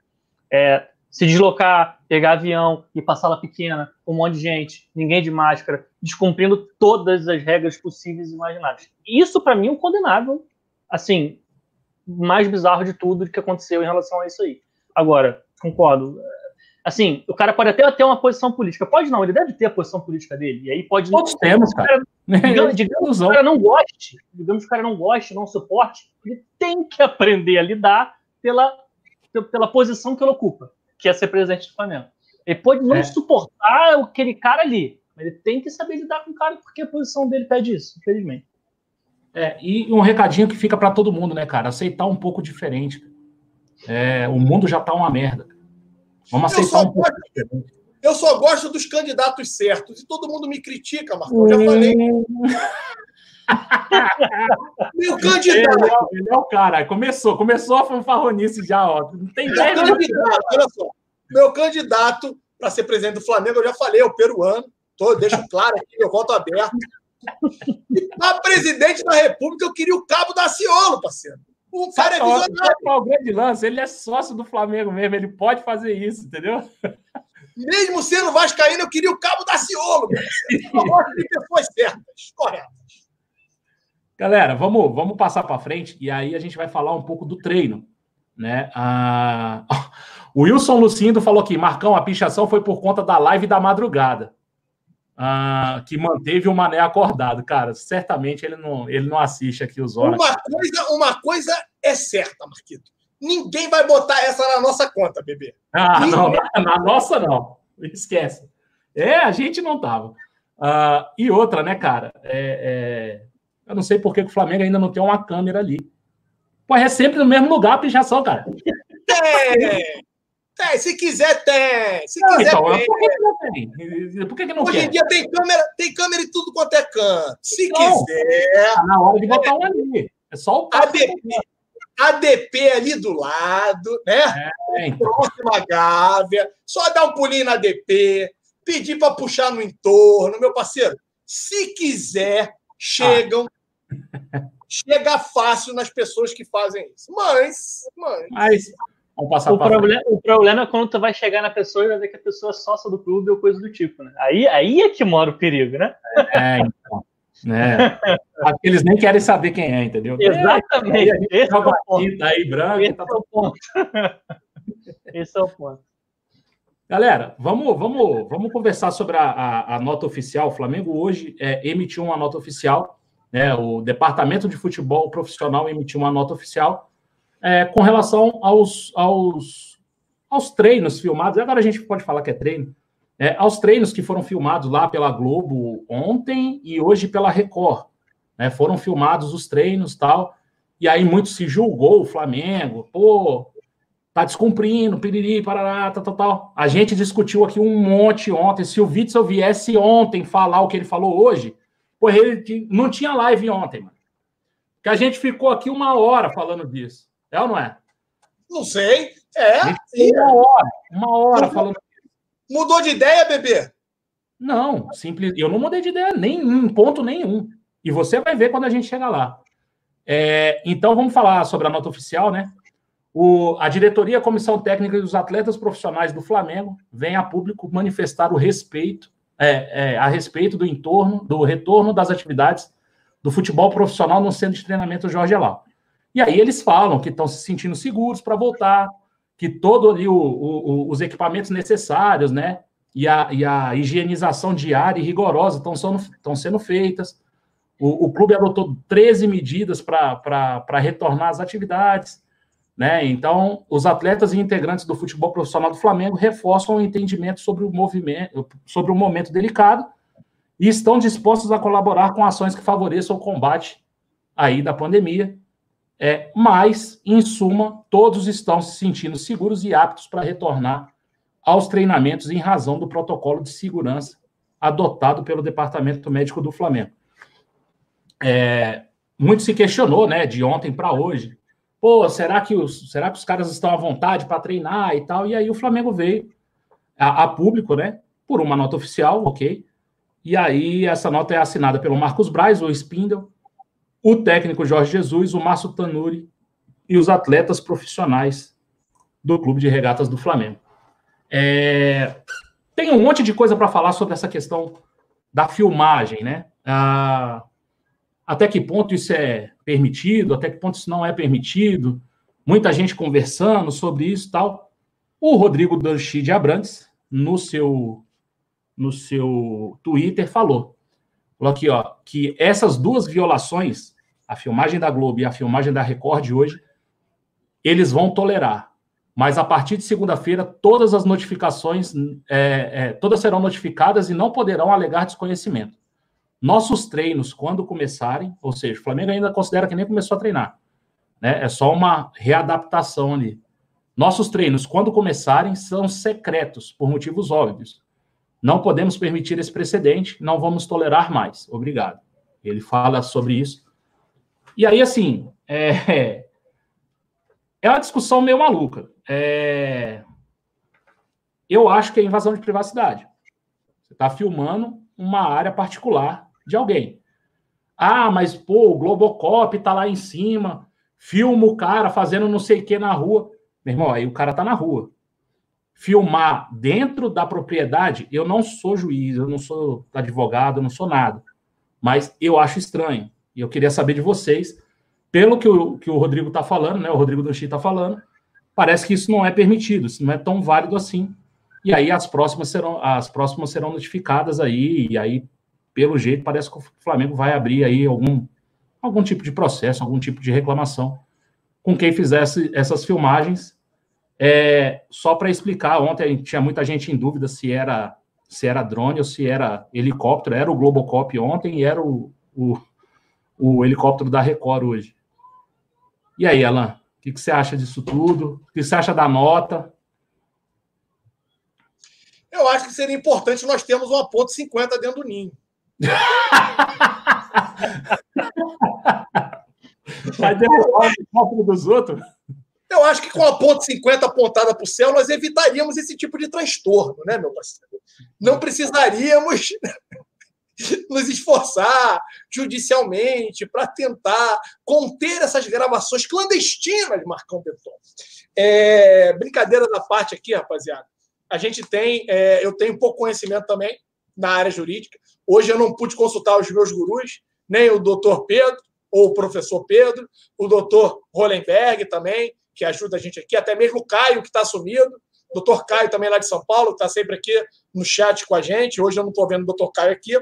É, se deslocar, pegar avião e passar lá pequena, com um monte de gente, ninguém de máscara, descumprindo todas as regras possíveis e imagináveis. Isso, para mim, é um condenável, assim, mais bizarro de tudo que aconteceu em relação a isso aí. Agora, concordo, assim, o cara pode até ter uma posição política. Pode não, ele deve ter a posição política dele. E aí pode. Todos temos, cara. Digamos, digamos que o cara não goste, digamos que o cara não goste, não suporte, ele tem que aprender a lidar pela, pela posição que ele ocupa, que é ser presidente do Flamengo. Ele pode não é. suportar aquele cara ali, mas ele tem que saber lidar com o cara porque a posição dele pede isso, infelizmente. É, e um recadinho que fica para todo mundo, né, cara? Aceitar um pouco diferente. É, o mundo já tá uma merda. Vamos aceitar um pouco. Eu só gosto dos candidatos certos. E todo mundo me critica, Marcão. Já falei. Meu candidato. Ele é, ele é, o cara. Começou, começou a fanfarronice já, ó. Não tem Meu candidato, olha só. Meu candidato para ser presidente do Flamengo, eu já falei, é o peruano. Tô, deixo claro aqui, meu voto aberto. E para presidente da República, eu queria o Cabo da Ciolo, parceiro. O cara é visionário. Qual o grande lance? Ele é sócio do Flamengo mesmo, ele pode fazer isso, entendeu? Mesmo sendo vascaíno, eu queria o Cabo da Ciolo. Eu gosto de pessoas certas, corretas. Galera, vamos, vamos passar para frente e aí a gente vai falar um pouco do treino. Né? Ah, o Wilson Lucindo falou aqui: Marcão, a pichação foi por conta da live da madrugada. Ah, que manteve o Mané acordado. Cara, certamente ele não, ele não assiste aqui os olhos. Uma coisa, uma coisa é certa, Marquito. Ninguém vai botar essa na nossa conta, bebê. Ah, não, na, na, nossa não. Esquece. É, a gente não tava. Ah, e outra, né, cara? É, é... Eu não sei por que o Flamengo ainda não tem uma câmera ali. Pô, é sempre no mesmo lugar a pichação, cara. Tem! Tem, se quiser, tem. Se quiser, então, tem. Por que não tem? Por que, que não Hoje quer? em dia tem câmera, tem câmera em tudo quanto é canto. Se então, quiser. Tá na hora de botar um ali. É só o ADP, ADP ali do lado, né? É, então. Próxima Gávea. Só dar um pulinho na ADP, pedir para puxar no entorno, meu parceiro. Se quiser, chegam. Ah. Chega fácil nas pessoas que fazem isso. Mas, mas, mas o, problema, o problema é quando tu vai chegar na pessoa e vai ver que a pessoa é sócia do clube ou coisa do tipo, né? Aí, aí é que mora o perigo, né? É, então. Né? Eles nem querem saber quem é, entendeu? Exatamente. É, Esse, é o ponto. Aí, branco, Esse tá... é o ponto. Esse é o ponto. Galera, vamos, vamos, vamos conversar sobre a, a, a nota oficial. O Flamengo hoje é, emitiu uma nota oficial, né? O Departamento de Futebol Profissional emitiu uma nota oficial é, com relação aos, aos, aos treinos filmados, agora a gente pode falar que é treino, é, aos treinos que foram filmados lá pela Globo ontem e hoje pela Record. Né, foram filmados os treinos tal, e aí muito se julgou o Flamengo, pô, tá descumprindo, piriri, parará, tal, tal, tal. A gente discutiu aqui um monte ontem. Se o Witzel viesse ontem falar o que ele falou hoje, pô, ele não tinha live ontem, mano. Que a gente ficou aqui uma hora falando disso. É ou não é? Não sei. É. Uma hora, uma hora mudou, falando. Mudou de ideia, bebê? Não, simples. Eu não mudei de ideia nem em ponto nenhum. E você vai ver quando a gente chegar lá. É, então vamos falar sobre a nota oficial, né? O, a diretoria, a comissão técnica e os atletas profissionais do Flamengo vem a público manifestar o respeito é, é, a respeito do entorno, do retorno das atividades do futebol profissional no centro de treinamento Jorge Elau. E aí eles falam que estão se sentindo seguros para voltar, que todos ali o, o, os equipamentos necessários, né? E a, e a higienização diária e rigorosa estão sendo, sendo feitas. O, o clube adotou 13 medidas para retornar às atividades. Né? Então, os atletas e integrantes do futebol profissional do Flamengo reforçam o entendimento sobre o movimento, sobre o momento delicado e estão dispostos a colaborar com ações que favoreçam o combate aí da pandemia é, mas, em suma, todos estão se sentindo seguros e aptos para retornar aos treinamentos em razão do protocolo de segurança adotado pelo Departamento Médico do Flamengo. É, muito se questionou, né, de ontem para hoje. Pô, será que, os, será que os caras estão à vontade para treinar e tal? E aí o Flamengo veio a, a, público, né, por uma nota oficial, ok? E aí essa nota é assinada pelo Marcos Braz, o Spindle, o técnico Jorge Jesus, o Márcio Tanuri e os atletas profissionais do Clube de Regatas do Flamengo. É... Tem um monte de coisa para falar sobre essa questão da filmagem, né? Ah, até que ponto isso é permitido, até que ponto isso não é permitido. Muita gente conversando sobre isso e tal. O Rodrigo Danchi de Abrantes, no seu, no seu Twitter, falou Falou aqui, ó, que essas duas violações, a filmagem da Globo e a filmagem da Record hoje, eles vão tolerar. Mas a partir de segunda-feira, todas as notificações, é, é, todas serão notificadas e não poderão alegar desconhecimento. Nossos treinos, quando começarem, ou seja, o Flamengo ainda considera que nem começou a treinar, né? É só uma readaptação ali. Nossos treinos, quando começarem, são secretos, por motivos óbvios. Não podemos permitir esse precedente, não vamos tolerar mais. Obrigado. Ele fala sobre isso. E aí, assim, é, é uma discussão meio maluca. É, eu acho que é invasão de privacidade. Você está filmando uma área particular de alguém. Ah, mas pô, o Globocop tá lá em cima, filma o cara fazendo não sei o que na rua. Meu irmão, aí o cara tá na rua. Filmar dentro da propriedade, eu não sou juiz, eu não sou advogado, eu não sou nada. Mas eu acho estranho. E eu queria saber de vocês, pelo que o, que o Rodrigo está falando, né? O Rodrigo Danchi está falando, parece que isso não é permitido, isso não é tão válido assim. E aí as próximas serão, as próximas serão notificadas aí, e aí, pelo jeito, parece que o Flamengo vai abrir aí algum, algum tipo de processo, algum tipo de reclamação com quem fizesse essas filmagens. É, só para explicar, ontem tinha muita gente em dúvida se era se era drone ou se era helicóptero. Era o Globocop ontem e era o, o, o helicóptero da Record hoje. E aí, Alan, o que, que, você acha disso tudo? O que você acha da nota? Eu acho que seria importante nós termos uma ponto 50 dentro do ninho. Vai derrubar o helicóptero dos outros? Eu acho que com a ponto 50 apontada para o céu, nós evitaríamos esse tipo de transtorno, né, meu parceiro? Não precisaríamos nos esforçar judicialmente para tentar conter essas gravações clandestinas, Marcão Beton. É, brincadeira da parte aqui, rapaziada. A gente tem, é, eu tenho pouco conhecimento também na área jurídica. Hoje eu não pude consultar os meus gurus, nem o doutor Pedro, ou o professor Pedro, o doutor Hollenberg também, que ajuda a gente aqui, até mesmo o Caio, que está sumido, o doutor Caio também lá de São Paulo, está sempre aqui no chat com a gente. Hoje eu não estou vendo o doutor Caio aqui.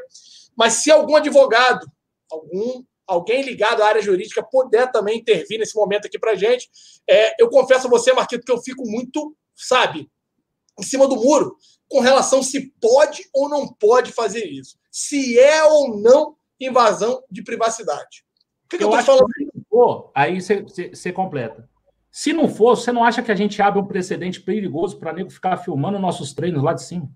Mas se algum advogado, algum alguém ligado à área jurídica puder também intervir nesse momento aqui para a gente, é, eu confesso a você, Marquito, que eu fico muito, sabe, em cima do muro com relação se pode ou não pode fazer isso. Se é ou não invasão de privacidade. O que, que eu, eu estou falando? Que, aí você completa. Se não for, você não acha que a gente abre um precedente perigoso para nego ficar filmando nossos treinos lá de cima?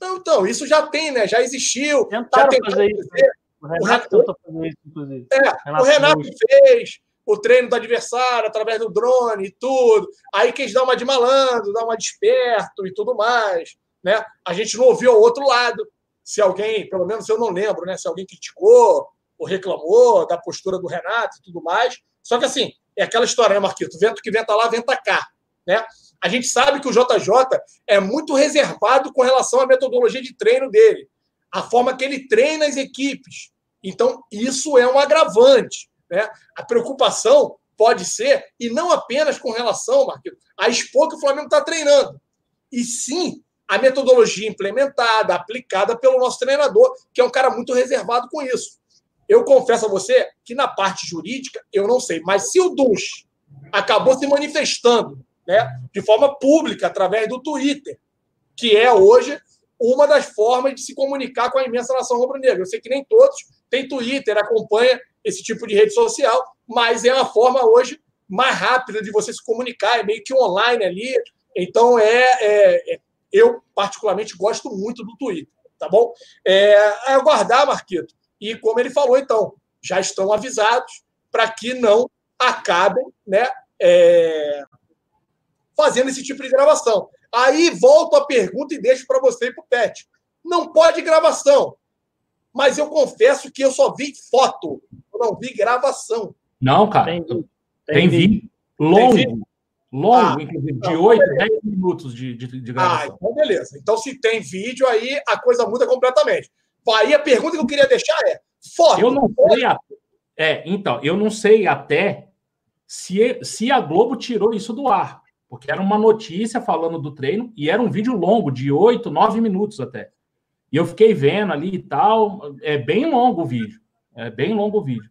Não, então, isso já tem, né? Já existiu. Tentaram já tem fazer isso. Né? O Renato tentou fazer isso, inclusive. É, Renato o Renato fez o treino do adversário através do drone e tudo. Aí quis dar uma de malandro, dar uma de esperto e tudo mais. Né? A gente não ouviu o outro lado. Se alguém, pelo menos eu não lembro, né? Se alguém criticou ou reclamou da postura do Renato e tudo mais. Só que assim, é aquela história, né, Marquito? Vento que venta lá, venta cá. Né? A gente sabe que o JJ é muito reservado com relação à metodologia de treino dele, a forma que ele treina as equipes. Então, isso é um agravante. Né? A preocupação pode ser, e não apenas com relação, Marquito, a expor que o Flamengo está treinando, e sim a metodologia implementada, aplicada pelo nosso treinador, que é um cara muito reservado com isso. Eu confesso a você que na parte jurídica eu não sei, mas se o DUS acabou se manifestando né, de forma pública através do Twitter, que é hoje uma das formas de se comunicar com a imensa nação rubro-negra. Eu sei que nem todos têm Twitter, acompanha esse tipo de rede social, mas é uma forma hoje mais rápida de você se comunicar, é meio que online ali. Então, é, é, é eu particularmente gosto muito do Twitter, tá bom? É, é aguardar, Marquito, e como ele falou, então, já estão avisados para que não acabem né, é, fazendo esse tipo de gravação. Aí volto a pergunta e deixo para você e para o Pet. Não pode gravação. Mas eu confesso que eu só vi foto, eu não vi gravação. Não, cara. Tem, tem, tem vídeo. Longo. Tem vídeo? Longo, ah, inclusive, de 8, 10 minutos de, de, de gravação. Ah, então beleza. Então, se tem vídeo, aí a coisa muda completamente. Aí a pergunta que eu queria deixar é: foto. Eu não sei até, é, então, eu não sei até se, se a Globo tirou isso do ar. Porque era uma notícia falando do treino e era um vídeo longo, de 8, 9 minutos até. E eu fiquei vendo ali e tal. É bem longo o vídeo. É bem longo o vídeo.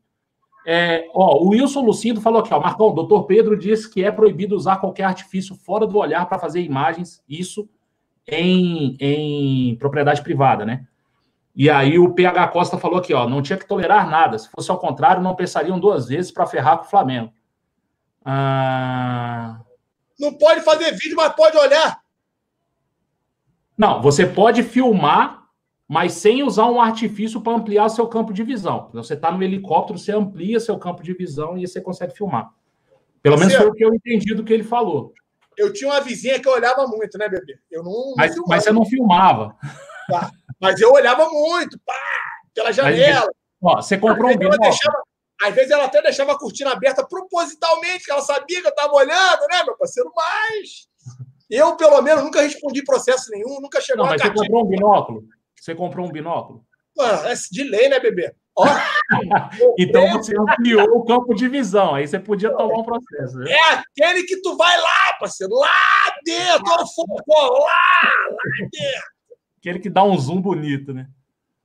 É, ó, o Wilson Lucindo falou aqui, ó, Marcão, o doutor Pedro disse que é proibido usar qualquer artifício fora do olhar para fazer imagens, isso em, em propriedade privada, né? E aí o PH Costa falou aqui, ó, não tinha que tolerar nada. Se fosse ao contrário, não pensariam duas vezes para ferrar com o Flamengo. Ah... Não pode fazer vídeo, mas pode olhar. Não, você pode filmar, mas sem usar um artifício para ampliar seu campo de visão. Então, você está no helicóptero, você amplia seu campo de visão e você consegue filmar. Pelo menos foi o que eu entendi do que ele falou. Eu tinha uma vizinha que eu olhava muito, né, bebê? Eu não. Mas, não mas você não filmava. Tá. Mas eu olhava muito, pá, pela janela. Mas, ó, você comprou um binóculo. Deixava, às vezes ela até deixava a cortina aberta propositalmente, que ela sabia que eu estava olhando, né, meu parceiro? Mas eu, pelo menos, nunca respondi processo nenhum, nunca chegou não, a mas você comprou um binóculo? Você comprou um binóculo? Mano, é de lei, né, bebê? Ó, então você ampliou o campo de visão, aí você podia tomar um processo. Né? É aquele que tu vai lá, parceiro, lá dentro, ó, foco, lá, lá dentro. Aquele que dá um zoom bonito, né?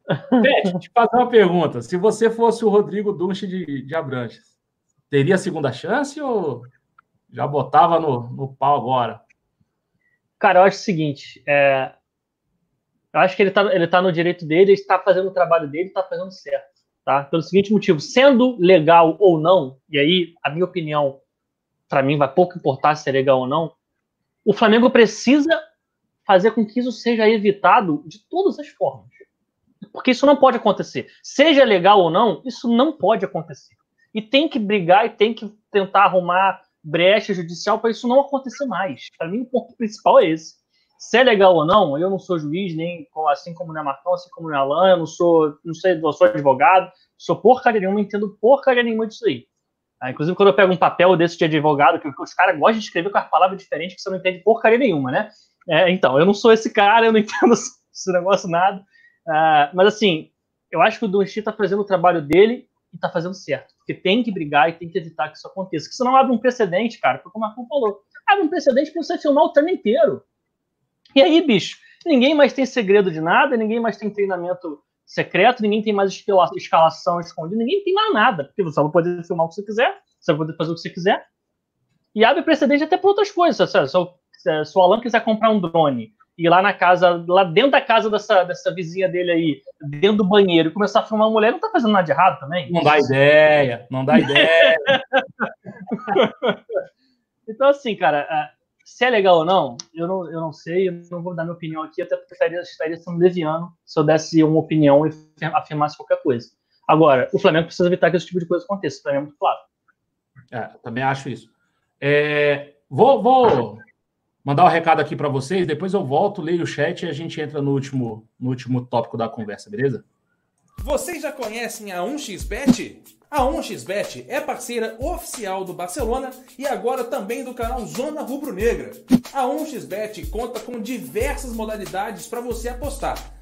Pet, te fazer uma pergunta. Se você fosse o Rodrigo Dunche de, de Abranches, teria segunda chance ou já botava no, no pau agora? Cara, eu acho o seguinte, é, eu acho que ele está ele tá no direito dele, ele está fazendo o trabalho dele, está fazendo certo. Tá? Pelo seguinte motivo, sendo legal ou não, e aí a minha opinião, para mim, vai pouco importar se é legal ou não, o Flamengo precisa fazer com que isso seja evitado de todas as formas. Porque isso não pode acontecer. Seja legal ou não, isso não pode acontecer. E tem que brigar e tem que tentar arrumar brecha judicial para isso não acontecer mais. Para mim, o ponto principal é esse se é legal ou não, eu não sou juiz, nem assim como não é Marcão, assim como não é Alain, eu não sou, não sei, eu sou advogado, sou porcaria nenhuma, entendo porcaria nenhuma disso aí. Ah, inclusive, quando eu pego um papel desse de advogado, que os caras gostam de escrever com as palavras diferentes, que você não entende porcaria nenhuma, né? É, então, eu não sou esse cara, eu não entendo esse negócio nada. Ah, mas, assim, eu acho que o Donchi está fazendo o trabalho dele e está fazendo certo. Porque tem que brigar e tem que evitar que isso aconteça. Porque senão abre um precedente, cara, como o Marcão falou. Abre um precedente para você filmar o treino inteiro. E aí, bicho, ninguém mais tem segredo de nada, ninguém mais tem treinamento secreto, ninguém tem mais escalação escondida, ninguém tem mais nada, porque você vai poder filmar o que você quiser, você vai poder fazer o que você quiser. E abre precedente até para outras coisas. Se, se, se o Alan quiser comprar um drone e ir lá na casa, lá dentro da casa dessa, dessa vizinha dele aí, dentro do banheiro, e começar a filmar uma mulher, não tá fazendo nada de errado também? Não dá ideia, não dá ideia. então, assim, cara, se é legal ou não, eu não, eu não sei, eu não vou dar minha opinião aqui, até porque estaria, estaria sendo leviano se eu desse uma opinião e afirmasse qualquer coisa. Agora, o Flamengo precisa evitar que esse tipo de coisa aconteça, para mim é muito claro. É, também acho isso. É, vou, vou mandar um recado aqui para vocês, depois eu volto, leio o chat e a gente entra no último, no último tópico da conversa, beleza? Vocês já conhecem a 1xBet? A 1xBet é parceira oficial do Barcelona e agora também do canal Zona Rubro Negra. A 1xBet conta com diversas modalidades para você apostar.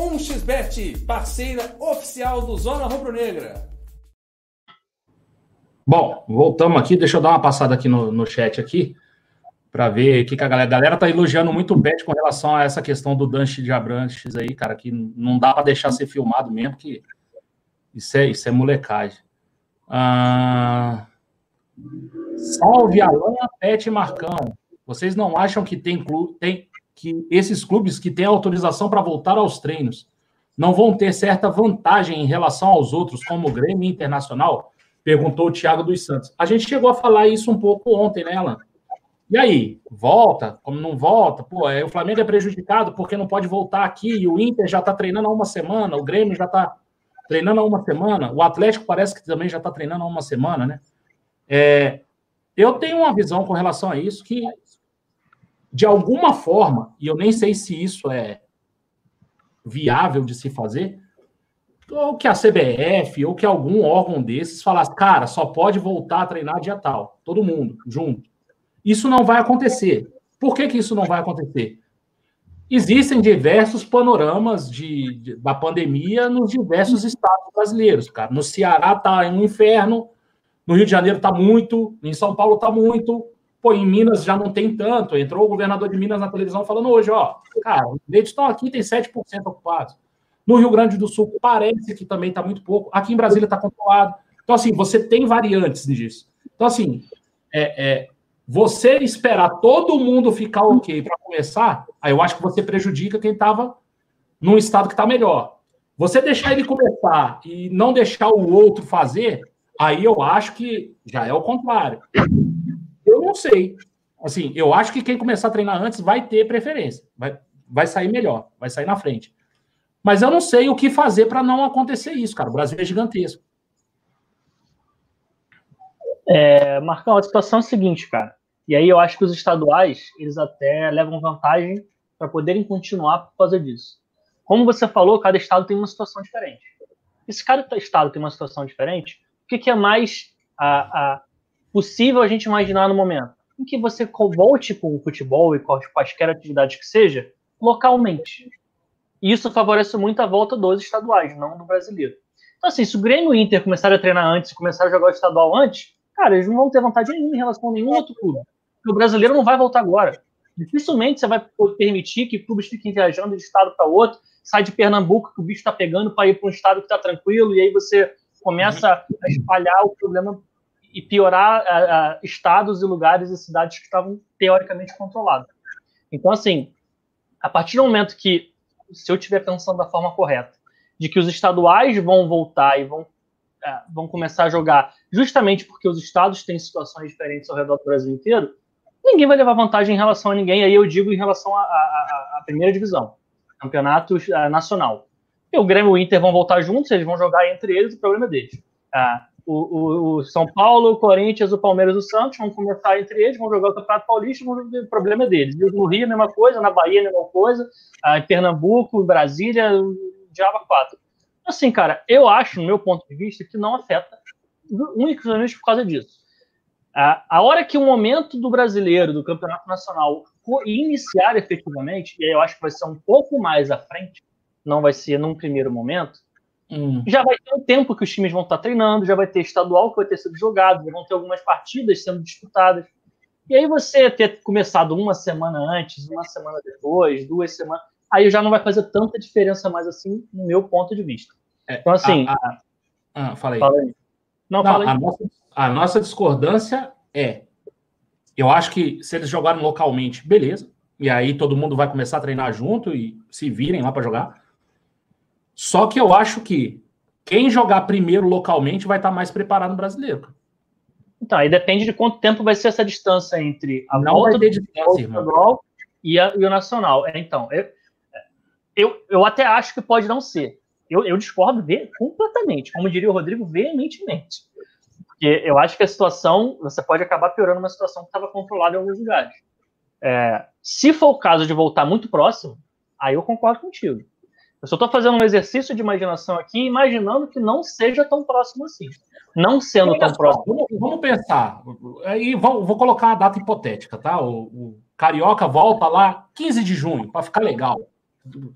1xBet, parceira oficial do Zona Rubro Negra. Bom, voltamos aqui. Deixa eu dar uma passada aqui no, no chat aqui para ver o que, a galera. A galera tá elogiando muito o Bet com relação a essa questão do Danche de Abranches aí, cara, que não dá para deixar ser filmado mesmo, que isso é, isso é molecagem. Ah... Salve Alan, Pet e Marcão. Vocês não acham que tem, clube, tem que esses clubes que têm autorização para voltar aos treinos não vão ter certa vantagem em relação aos outros, como o Grêmio Internacional? Perguntou o Thiago dos Santos. A gente chegou a falar isso um pouco ontem, né, Alan? E aí, volta? Como não volta? Pô, é, o Flamengo é prejudicado porque não pode voltar aqui. E o Inter já está treinando há uma semana, o Grêmio já está treinando há uma semana, o Atlético parece que também já está treinando há uma semana, né? É, eu tenho uma visão com relação a isso que, de alguma forma, e eu nem sei se isso é viável de se fazer, ou que a CBF, ou que algum órgão desses falasse, cara, só pode voltar a treinar dia tal, todo mundo, junto. Isso não vai acontecer. Por que, que isso não vai acontecer? Existem diversos panoramas de, de da pandemia nos diversos estados brasileiros, cara. No Ceará tá um inferno, no Rio de Janeiro tá muito, em São Paulo tá muito, pô, em Minas já não tem tanto. Entrou o governador de Minas na televisão falando hoje, ó, cara, os leitos estão aqui, tem 7% ocupados. No Rio Grande do Sul parece que também está muito pouco. Aqui em Brasília está controlado. Então, assim, você tem variantes disso. Então, assim, é, é, você esperar todo mundo ficar ok para começar, aí eu acho que você prejudica quem estava num estado que está melhor. Você deixar ele começar e não deixar o outro fazer, aí eu acho que já é o contrário. Eu não sei. Assim, eu acho que quem começar a treinar antes vai ter preferência, vai, vai sair melhor, vai sair na frente. Mas eu não sei o que fazer para não acontecer isso, cara. O Brasil é gigantesco. É, Marcão, a situação é a seguinte, cara. E aí eu acho que os estaduais, eles até levam vantagem para poderem continuar por causa disso. Como você falou, cada estado tem uma situação diferente. E se cada estado tem uma situação diferente, o que, que é mais a, a possível a gente imaginar no momento? Em que você volte com o futebol e quaisquer atividades que seja, localmente. E isso favorece muito a volta dos estaduais, não do brasileiro. Então, assim, se o Grêmio e o Inter começarem a treinar antes, começar a jogar o estadual antes, cara, eles não vão ter vontade nenhuma em relação a nenhum outro clube. Porque o brasileiro não vai voltar agora. Dificilmente você vai permitir que clubes fiquem viajando de estado para outro, sai de Pernambuco que o bicho está pegando para ir para um estado que está tranquilo, e aí você começa a espalhar o problema e piorar a, a, estados e lugares e cidades que estavam teoricamente controlados. Então, assim, a partir do momento que, se eu estiver pensando da forma correta, de que os estaduais vão voltar e vão, é, vão começar a jogar justamente porque os estados têm situações diferentes ao redor do Brasil inteiro, ninguém vai levar vantagem em relação a ninguém. Aí eu digo em relação à primeira divisão, campeonato uh, nacional. E o Grêmio e o Inter vão voltar juntos, eles vão jogar entre eles, o problema é deles. Uh, o, o, o, São Paulo, o Corinthians, o Palmeiras o Santos vão começar entre eles, vão jogar o Campeonato Paulista, o problema é deles. No Rio, a mesma coisa, na Bahia, a mesma coisa, uh, em Pernambuco, Brasília, Diaba 4. Assim, cara, eu acho, no meu ponto de vista, que não afeta unicamente por causa disso. A, a hora que o momento do brasileiro, do campeonato nacional, iniciar efetivamente, e eu acho que vai ser um pouco mais à frente, não vai ser num primeiro momento, hum. já vai ter um tempo que os times vão estar treinando, já vai ter estadual que vai ter sido jogado, já vão ter algumas partidas sendo disputadas. E aí você ter começado uma semana antes, uma semana depois, duas semanas, aí já não vai fazer tanta diferença mais assim, no meu ponto de vista. É, então, assim. A, a, ah, fala aí. Fala aí. Não, não, fala aí. A nossa, a nossa discordância é: eu acho que se eles jogarem localmente, beleza. E aí todo mundo vai começar a treinar junto e se virem lá para jogar. Só que eu acho que quem jogar primeiro localmente vai estar mais preparado no brasileiro. Então, aí depende de quanto tempo vai ser essa distância entre a Não volta do estadual e, a, e, o nacional. É, então, eu, eu, eu até acho que pode não ser. Eu, eu discordo de, completamente, como diria o Rodrigo, veementemente. Porque eu acho que a situação, você pode acabar piorando uma situação que estava controlada em alguns lugares. É, se for o caso de voltar muito próximo, aí eu concordo contigo. Eu só estou fazendo um exercício de imaginação aqui, imaginando que não seja tão próximo assim. Não sendo tão próximo. Vamos, vamos pensar. Aí vou, vou, colocar uma data hipotética, tá? O, o Carioca volta lá 15 de junho, para ficar legal.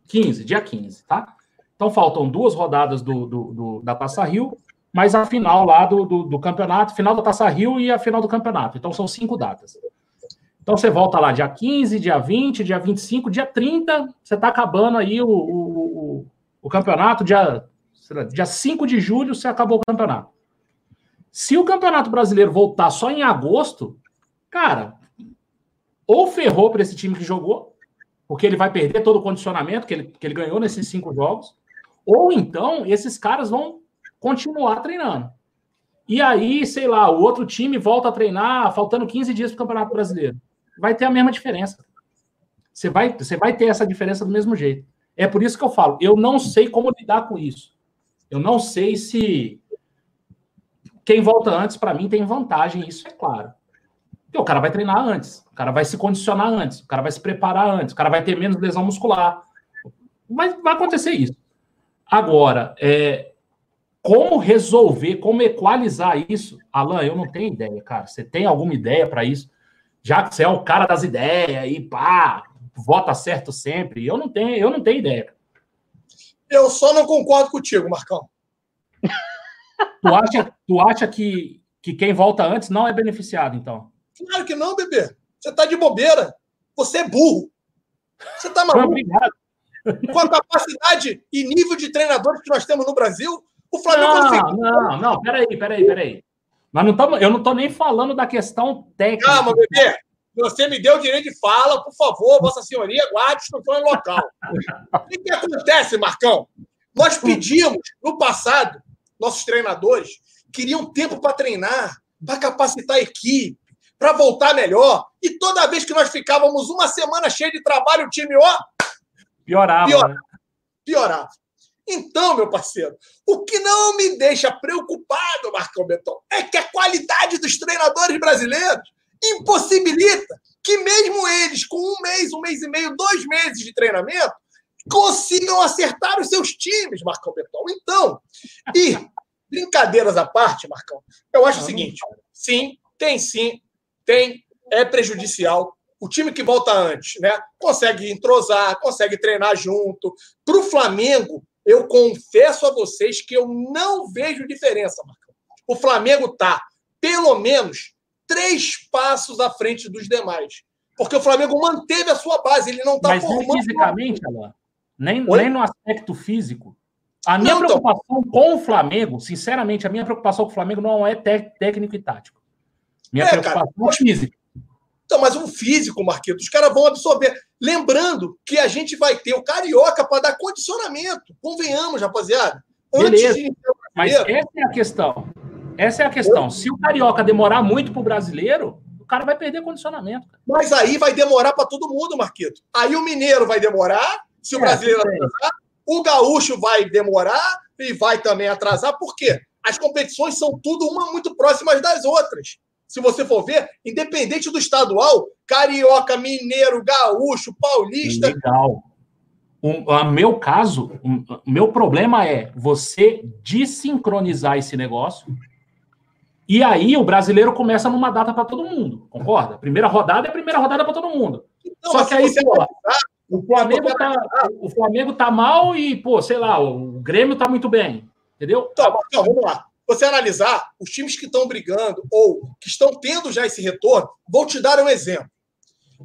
15, dia 15, tá? Então faltam duas rodadas do, do, do da Taça Rio mas a final lá do, do, do, campeonato, final da Taça Rio e a final do campeonato. Então são cinco datas. Então você volta lá dia 15, dia 20, dia 25, dia 30, você está acabando aí o, o, o, campeonato, dia, lá, dia 5 de julho você acabou o campeonato. Se o campeonato brasileiro voltar só em agosto, cara, ou ferrou para esse time que jogou, porque ele vai perder todo o condicionamento que ele, que ele ganhou nesses cinco jogos, ou então esses caras vão continuar treinando. E aí, sei lá, o outro time volta a treinar faltando 15 dias para o Campeonato Brasileiro. Vai ter a mesma diferença. Você vai, você vai ter essa diferença do mesmo jeito. É por isso que eu falo, eu não sei como lidar com isso. Eu não sei se quem volta antes, para mim, tem vantagem, isso é claro. Porque o cara vai treinar antes, o cara vai se condicionar antes, o cara vai se preparar antes, o cara vai ter menos lesão muscular. Mas vai acontecer isso. Agora, é, como resolver, como equalizar isso? Alan, eu não tenho ideia, cara. Você tem alguma ideia para isso? Já que você é o cara das ideias e pá, vota certo sempre. Eu não tenho, eu não tenho ideia. Eu só não concordo contigo, Marcão. tu acha, tu acha que, que quem volta antes não é beneficiado, então? Claro que não, bebê. Você tá de bobeira. Você é burro. Você tá maluco. Obrigado. Com a capacidade e nível de treinadores que nós temos no Brasil, o Flamengo não, não, não, não, peraí, peraí, peraí. Mas não tamo, eu não estou nem falando da questão técnica. Calma, bebê. Você me deu o direito de fala, por favor, Vossa Senhoria, guarde instrução em local. o que, que acontece, Marcão? Nós pedimos, no passado, nossos treinadores queriam tempo para treinar, para capacitar a equipe, para voltar melhor. E toda vez que nós ficávamos uma semana cheia de trabalho, o time, ó. Piorava. Piorava. Né? piorava. Então, meu parceiro, o que não me deixa preocupado, Marcão Beton, é que a qualidade dos treinadores brasileiros impossibilita que mesmo eles, com um mês, um mês e meio, dois meses de treinamento, consigam acertar os seus times, Marcão Beton. Então, e brincadeiras à parte, Marcão, eu acho o seguinte: sim, tem sim, tem, é prejudicial. O time que volta antes, né? Consegue entrosar, consegue treinar junto. Para o Flamengo, eu confesso a vocês que eu não vejo diferença, Marcão. O Flamengo tá, pelo menos, três passos à frente dos demais. Porque o Flamengo manteve a sua base, ele não está formando. Mas fisicamente, Alain, nem, nem no aspecto físico. A minha não, preocupação então... com o Flamengo, sinceramente, a minha preocupação com o Flamengo não é técnico e tático. Minha é, preocupação cara, é física. Então, mas um físico, Marquito, os caras vão absorver. Lembrando que a gente vai ter o Carioca para dar condicionamento. Convenhamos, rapaziada. Beleza. Mas essa é a questão. Essa é a questão. Se o Carioca demorar muito para o brasileiro, o cara vai perder condicionamento. Cara. Mas aí vai demorar para todo mundo, Marquito. Aí o Mineiro vai demorar, se o é, brasileiro atrasar, o Gaúcho vai demorar e vai também atrasar. Por quê? As competições são tudo uma muito próximas das outras se você for ver, independente do estadual, carioca, mineiro, gaúcho, paulista. Legal. O um, meu caso, o um, meu problema é você desincronizar esse negócio. E aí o brasileiro começa numa data para todo mundo, concorda? Primeira rodada é a primeira rodada para todo mundo. Então, Só que aí, pô, o Flamengo tá, o Flamengo tá mal e, pô, sei lá, o Grêmio tá muito bem. Entendeu? Então, então vamos lá você analisar os times que estão brigando ou que estão tendo já esse retorno, vou te dar um exemplo.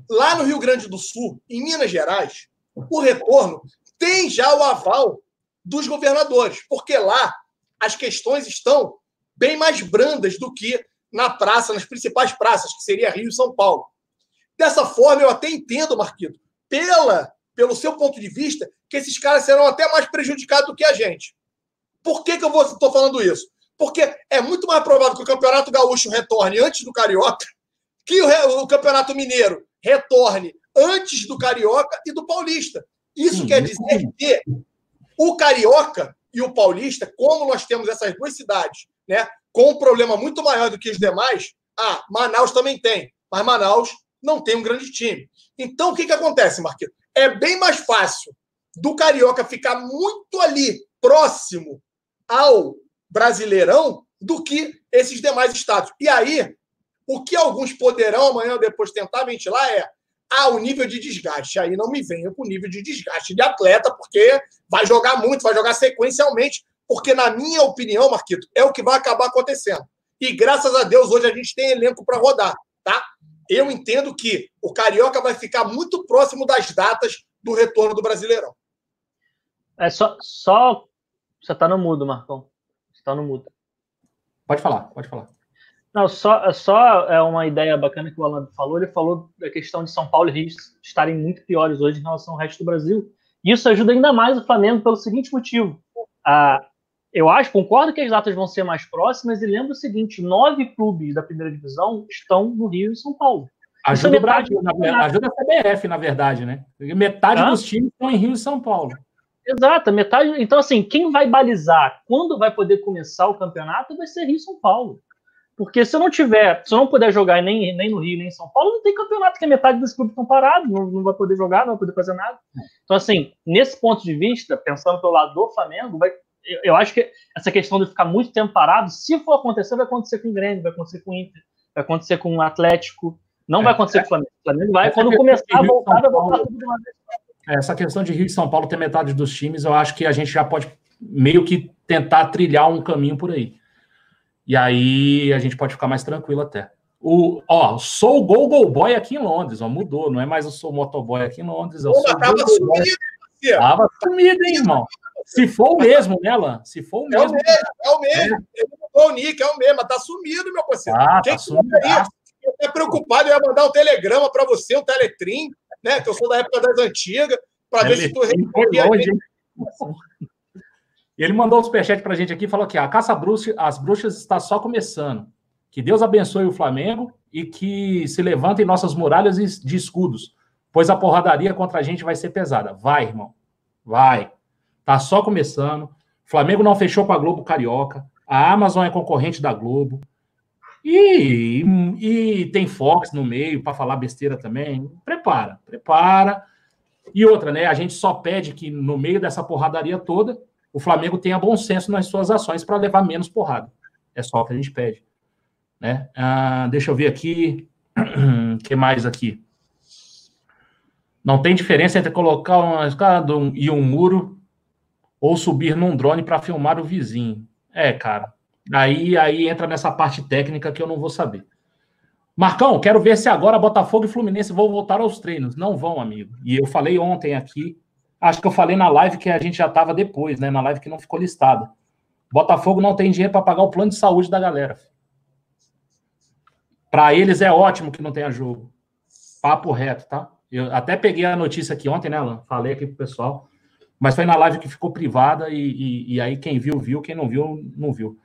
Lá no Rio Grande do Sul, em Minas Gerais, o retorno tem já o aval dos governadores, porque lá as questões estão bem mais brandas do que na praça, nas principais praças, que seria Rio e São Paulo. Dessa forma, eu até entendo, Marquito, pela, pelo seu ponto de vista, que esses caras serão até mais prejudicados do que a gente. Por que, que eu estou falando isso? Porque é muito mais provável que o Campeonato Gaúcho retorne antes do Carioca, que o, o Campeonato Mineiro retorne antes do Carioca e do Paulista. Isso quer dizer que o Carioca e o Paulista, como nós temos essas duas cidades, né, com um problema muito maior do que os demais, ah, Manaus também tem, mas Manaus não tem um grande time. Então, o que, que acontece, Marquinhos? É bem mais fácil do Carioca ficar muito ali, próximo ao Brasileirão do que esses demais estados. E aí, o que alguns poderão amanhã ou depois tentar ventilar é ah, o nível de desgaste. Aí não me venha com o nível de desgaste de atleta, porque vai jogar muito, vai jogar sequencialmente, porque, na minha opinião, Marquito, é o que vai acabar acontecendo. E graças a Deus, hoje a gente tem elenco para rodar, tá? Eu entendo que o Carioca vai ficar muito próximo das datas do retorno do Brasileirão. É só. só... Você está no mudo, Marcão. Está no mudo. Pode falar, pode falar. Não, só, só é uma ideia bacana que o Alan falou. Ele falou da questão de São Paulo e Rio estarem muito piores hoje em relação ao resto do Brasil. Isso ajuda ainda mais o Flamengo pelo seguinte motivo. Ah, eu acho, concordo que as datas vão ser mais próximas, e lembro o seguinte: nove clubes da primeira divisão estão no Rio e São Paulo. Ajuda é o Brasil, na, ajuda a CBF, na verdade, né? Metade Hã? dos times estão em Rio e São Paulo. Exato, metade. Então, assim, quem vai balizar quando vai poder começar o campeonato vai ser Rio e São Paulo. Porque se eu não tiver, se eu não puder jogar nem, nem no Rio, nem em São Paulo, não tem campeonato, que a metade dos clubes estão parados, não, não vai poder jogar, não vai poder fazer nada. Então, assim, nesse ponto de vista, pensando pelo lado do Flamengo, vai, eu, eu acho que essa questão de ficar muito tempo parado, se for acontecer, vai acontecer com o Grêmio, vai acontecer com o Inter, vai acontecer com o Atlético, não é, vai acontecer é, com o Flamengo. O Flamengo vai, quando começar a voltar, vai voltar tudo de uma vez. Essa questão de Rio e São Paulo ter metade dos times, eu acho que a gente já pode meio que tentar trilhar um caminho por aí. E aí a gente pode ficar mais tranquilo até. O, ó, sou o Go Go Boy aqui em Londres, ó, mudou, não é mais eu sou o motoboy aqui em Londres, eu Pô, sou o Go Boy. Tava sumido, hein, irmão? Se for o mesmo, né, Alan? Se for o É o mesmo. mesmo, é o mesmo. Ele mudou o nick, é o mesmo, mas tá sumido, meu parceiro. Ah, Quem tá que sumido. Eu tô preocupado, eu ia mandar um telegrama para você, um teletrim, né? Que eu sou da época das antigas, para ver se tu Ele foi respondia. longe, hein? Ele mandou um superchat pra gente aqui e falou que a caça bruxa, às bruxas está só começando. Que Deus abençoe o Flamengo e que se levantem nossas muralhas de escudos, pois a porradaria contra a gente vai ser pesada. Vai, irmão. Vai. Tá só começando. O Flamengo não fechou com a Globo Carioca. A Amazon é concorrente da Globo. E, e, tem Fox no meio para falar besteira também. Prepara, prepara. E outra, né? A gente só pede que no meio dessa porradaria toda, o Flamengo tenha bom senso nas suas ações para levar menos porrada. É só o que a gente pede. Né? Ah, deixa eu ver aqui. O que mais aqui? Não tem diferença entre colocar uma escada e um muro ou subir num drone para filmar o vizinho. É, cara. Aí, aí entra nessa parte técnica que eu não vou saber. Marcão, quero ver se agora Botafogo e Fluminense vão voltar aos treinos. Não vão, amigo. E eu falei ontem aqui, acho que eu falei na live que a gente já estava depois, né? Na live que não ficou listada. Botafogo não tem dinheiro para pagar o plano de saúde da galera. Para eles é ótimo que não tenha jogo. Papo reto, tá? Eu até peguei a notícia aqui ontem, né, Alan? Falei aqui pro pessoal. Mas foi na live que ficou privada e, e, e aí quem viu, viu. Quem não viu, não viu.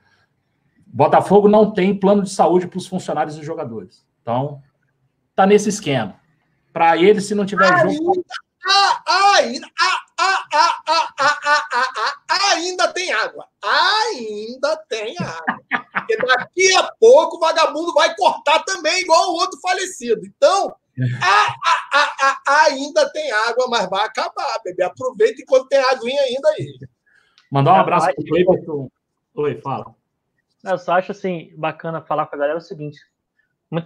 Botafogo não tem plano de saúde para os funcionários e jogadores. Então, tá nesse esquema. Para eles, se não tiver ainda, jogo. Ainda, ainda tem água. Ainda tem água. Porque daqui a pouco o vagabundo vai cortar também, igual o outro falecido. Então, ainda tem água, mas vai acabar, bebê. Aproveita enquanto tem aguinha ainda aí. Mandar um abraço para o Cleiton. Oi, fala. Eu só acho assim, bacana falar com a galera o seguinte: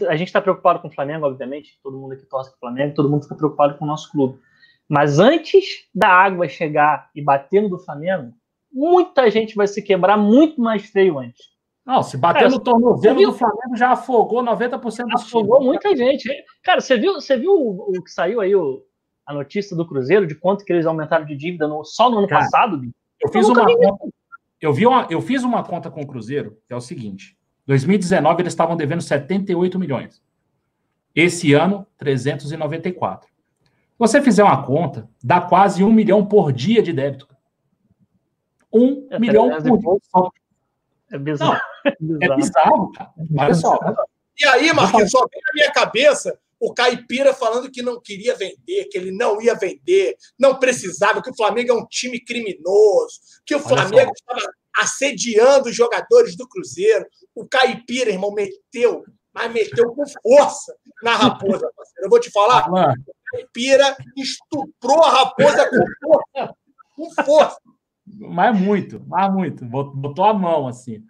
a gente está preocupado com o Flamengo, obviamente, todo mundo aqui torce com o Flamengo, todo mundo fica preocupado com o nosso clube. Mas antes da água chegar e bater no do Flamengo, muita gente vai se quebrar muito mais feio antes. Não, se bater Cara, no tornozelo do Flamengo já afogou 90% dos. Afogou muita gente. Cara, você viu, você viu o, o que saiu aí, o, a notícia do Cruzeiro, de quanto que eles aumentaram de dívida no, só no ano Cara, passado? Eu fiz uma conta, eu, vi uma, eu fiz uma conta com o Cruzeiro, que é o seguinte: 2019 eles estavam devendo 78 milhões. Esse ano, 394. Se você fizer uma conta, dá quase um milhão por dia de débito. Um é, milhão por dia. É bizarro. Não, é bizarro, cara. Olha só. E aí, Marquinhos, só vem na minha cabeça o Caipira falando que não queria vender, que ele não ia vender, não precisava, que o Flamengo é um time criminoso, que o Flamengo estava assediando os jogadores do Cruzeiro. O Caipira, irmão, meteu, mas meteu com força na raposa, parceiro. Eu vou te falar, o Caipira estuprou a raposa com força. Com força. Mas muito, mas muito. Botou a mão assim.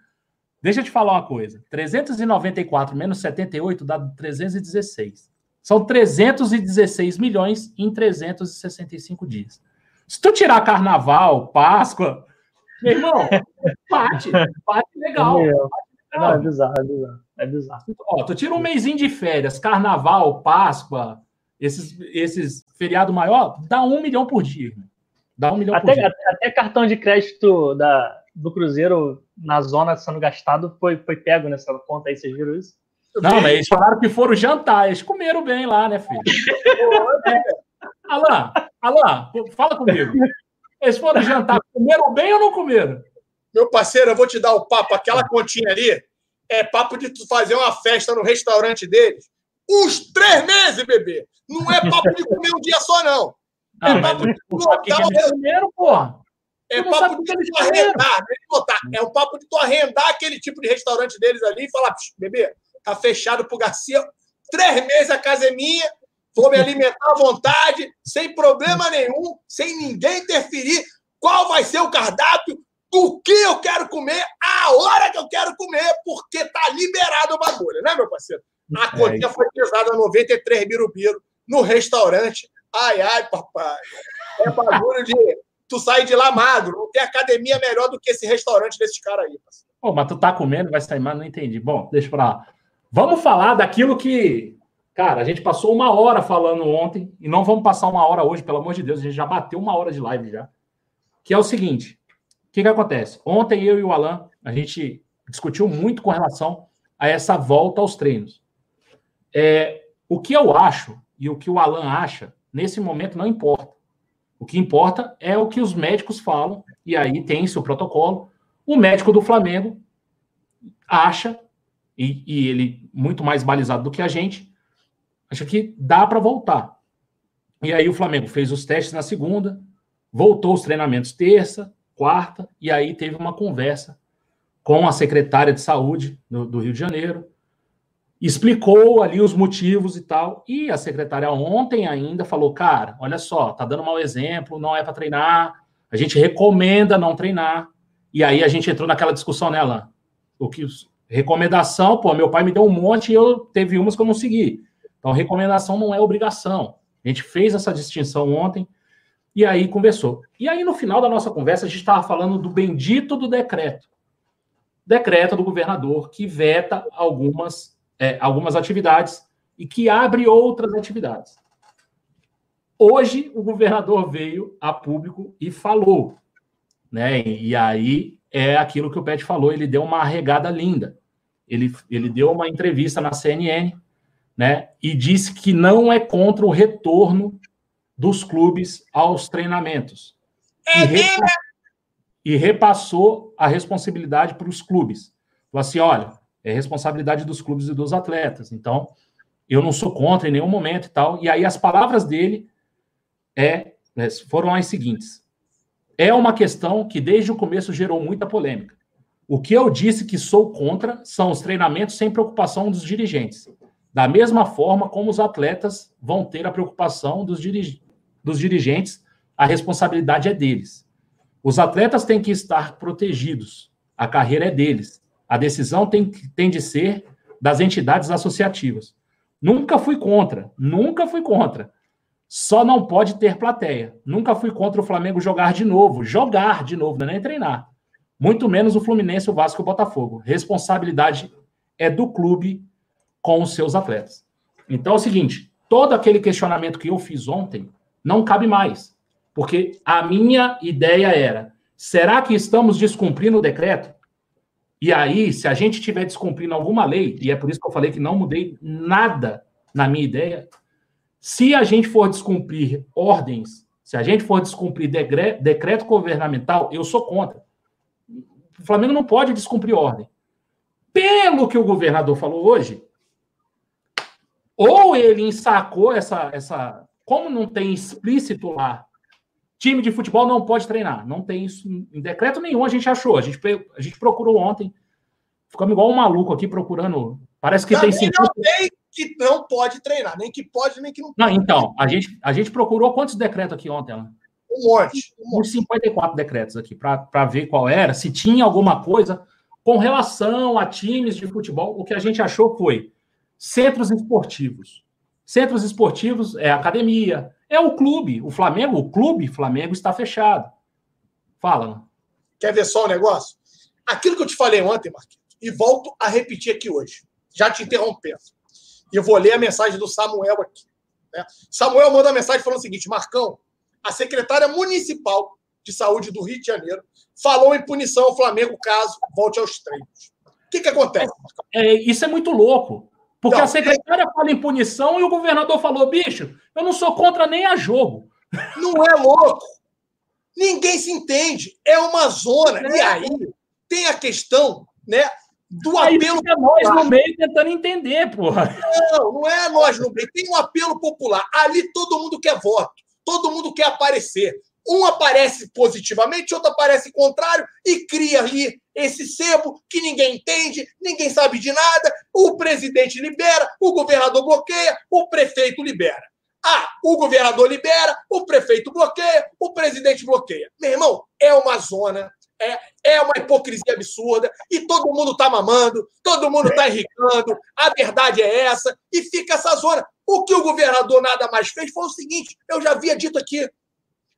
Deixa eu te falar uma coisa. 394 menos 78 dá 316. São 316 milhões em 365 dias. Se tu tirar carnaval, Páscoa, meu irmão, bate, bate legal. É, Não, é bizarro, é bizarro. É bizarro. Ó, tu tira um mêsinho de férias, carnaval, Páscoa, esses, esses feriado maior, dá um milhão por dia. Dá um milhão até, por dia. Até, até cartão de crédito da, do Cruzeiro na zona sendo gastado foi, foi pego nessa conta aí, vocês viram isso? Não, mas eles falaram que foram jantar, eles comeram bem lá, né, filho? é. Alain, Alain, fala comigo. Eles foram jantar, comeram bem ou não comeram? Meu parceiro, eu vou te dar o papo, aquela continha ali é papo de tu fazer uma festa no restaurante deles. Uns três meses, bebê. Não é papo de comer um dia só, não. É ah, papo de lotar. Que eles comeram, porra. É papo de tu arrendar, né? É um papo de tu arrendar aquele tipo de restaurante deles ali e falar, bebê, tá fechado pro Garcia. Três meses a casa é minha, vou me alimentar à vontade, sem problema nenhum, sem ninguém interferir. Qual vai ser o cardápio? O que eu quero comer, a hora que eu quero comer, porque tá liberado o bagulho, né, meu parceiro? A é continha é foi pesada 93 birubiru no restaurante. Ai, ai, papai. É bagulho de. Tu sai de lá magro. Não tem academia melhor do que esse restaurante desses caras aí, parceiro. Pô, mas tu tá comendo, vai sair mais, não entendi. Bom, deixa pra lá. Vamos falar daquilo que Cara, a gente passou uma hora falando ontem e não vamos passar uma hora hoje, pelo amor de Deus, a gente já bateu uma hora de live já. Que é o seguinte: o que, que acontece? Ontem eu e o Alan, a gente discutiu muito com relação a essa volta aos treinos. É, o que eu acho e o que o Alan acha, nesse momento não importa. O que importa é o que os médicos falam, e aí tem seu protocolo. O médico do Flamengo acha, e, e ele muito mais balizado do que a gente, acha que dá para voltar. E aí o Flamengo fez os testes na segunda, voltou os treinamentos terça, quarta, e aí teve uma conversa com a secretária de saúde do, do Rio de Janeiro, explicou ali os motivos e tal. E a secretária ontem ainda falou: cara, olha só, tá dando mau exemplo, não é para treinar, a gente recomenda não treinar. E aí a gente entrou naquela discussão nela. O que recomendação, pô, meu pai me deu um monte e eu teve umas que eu não segui. Então recomendação não é obrigação. A gente fez essa distinção ontem e aí conversou. E aí no final da nossa conversa a gente estava falando do bendito do decreto. Decreto do governador que veta algumas é, algumas atividades e que abre outras atividades. Hoje, o governador veio a público e falou, né? E aí é aquilo que o Pet falou, ele deu uma arregada linda. Ele, ele deu uma entrevista na CNN, né? E disse que não é contra o retorno dos clubes aos treinamentos. É e, repassou, e repassou a responsabilidade para os clubes. Falou assim: olha, é responsabilidade dos clubes e dos atletas. Então, eu não sou contra em nenhum momento e tal. E aí as palavras dele é, né, foram as seguintes. É uma questão que desde o começo gerou muita polêmica. O que eu disse que sou contra são os treinamentos sem preocupação dos dirigentes. Da mesma forma como os atletas vão ter a preocupação dos, dos dirigentes, a responsabilidade é deles. Os atletas têm que estar protegidos, a carreira é deles. A decisão tem, tem de ser das entidades associativas. Nunca fui contra, nunca fui contra. Só não pode ter plateia. Nunca fui contra o Flamengo jogar de novo. Jogar de novo, não é nem treinar. Muito menos o Fluminense, o Vasco e o Botafogo. Responsabilidade é do clube com os seus atletas. Então é o seguinte: todo aquele questionamento que eu fiz ontem não cabe mais. Porque a minha ideia era: será que estamos descumprindo o decreto? E aí, se a gente estiver descumprindo alguma lei, e é por isso que eu falei que não mudei nada na minha ideia, se a gente for descumprir ordens, se a gente for descumprir decreto governamental, eu sou contra. O Flamengo não pode descumprir ordem. Pelo que o governador falou hoje, ou ele ensacou essa, essa. Como não tem explícito lá Time de futebol não pode treinar. Não tem isso em decreto nenhum, a gente achou. A gente, a gente procurou ontem. Ficamos igual um maluco aqui procurando. Parece que tem 50. Não tem que não pode treinar, nem que pode, nem que não pode. Não, então, a gente, a gente procurou quantos decretos aqui ontem? Alan? Um monte. Um monte. Uns 54 decretos aqui, para ver qual era, se tinha alguma coisa com relação a times de futebol. O que a gente achou foi centros esportivos. Centros esportivos é academia, é o clube. O Flamengo, o clube Flamengo está fechado. Fala. Quer ver só o negócio? Aquilo que eu te falei ontem, Marquinhos, e volto a repetir aqui hoje, já te interrompendo. E eu vou ler a mensagem do Samuel aqui. Né? Samuel manda a mensagem falando o seguinte: Marcão, a secretária municipal de saúde do Rio de Janeiro falou em punição ao Flamengo caso volte aos treinos. O que, que acontece, Marcão? É, isso é muito louco. Porque não, a secretária é... fala em punição e o governador falou, bicho, eu não sou contra nem a jogo. Não é louco. Ninguém se entende. É uma zona. É. E aí tem a questão, né? Do aí apelo. Fica nós no meio tentando entender, porra. Não, não é nós no meio. Tem um apelo popular. Ali todo mundo quer voto. Todo mundo quer aparecer. Um aparece positivamente, outro aparece contrário e cria ali esse sebo que ninguém entende, ninguém sabe de nada. O presidente libera, o governador bloqueia, o prefeito libera. Ah, o governador libera, o prefeito bloqueia, o presidente bloqueia. Meu irmão, é uma zona, é, é uma hipocrisia absurda e todo mundo está mamando, todo mundo está enricando, a verdade é essa e fica essa zona. O que o governador nada mais fez foi o seguinte: eu já havia dito aqui,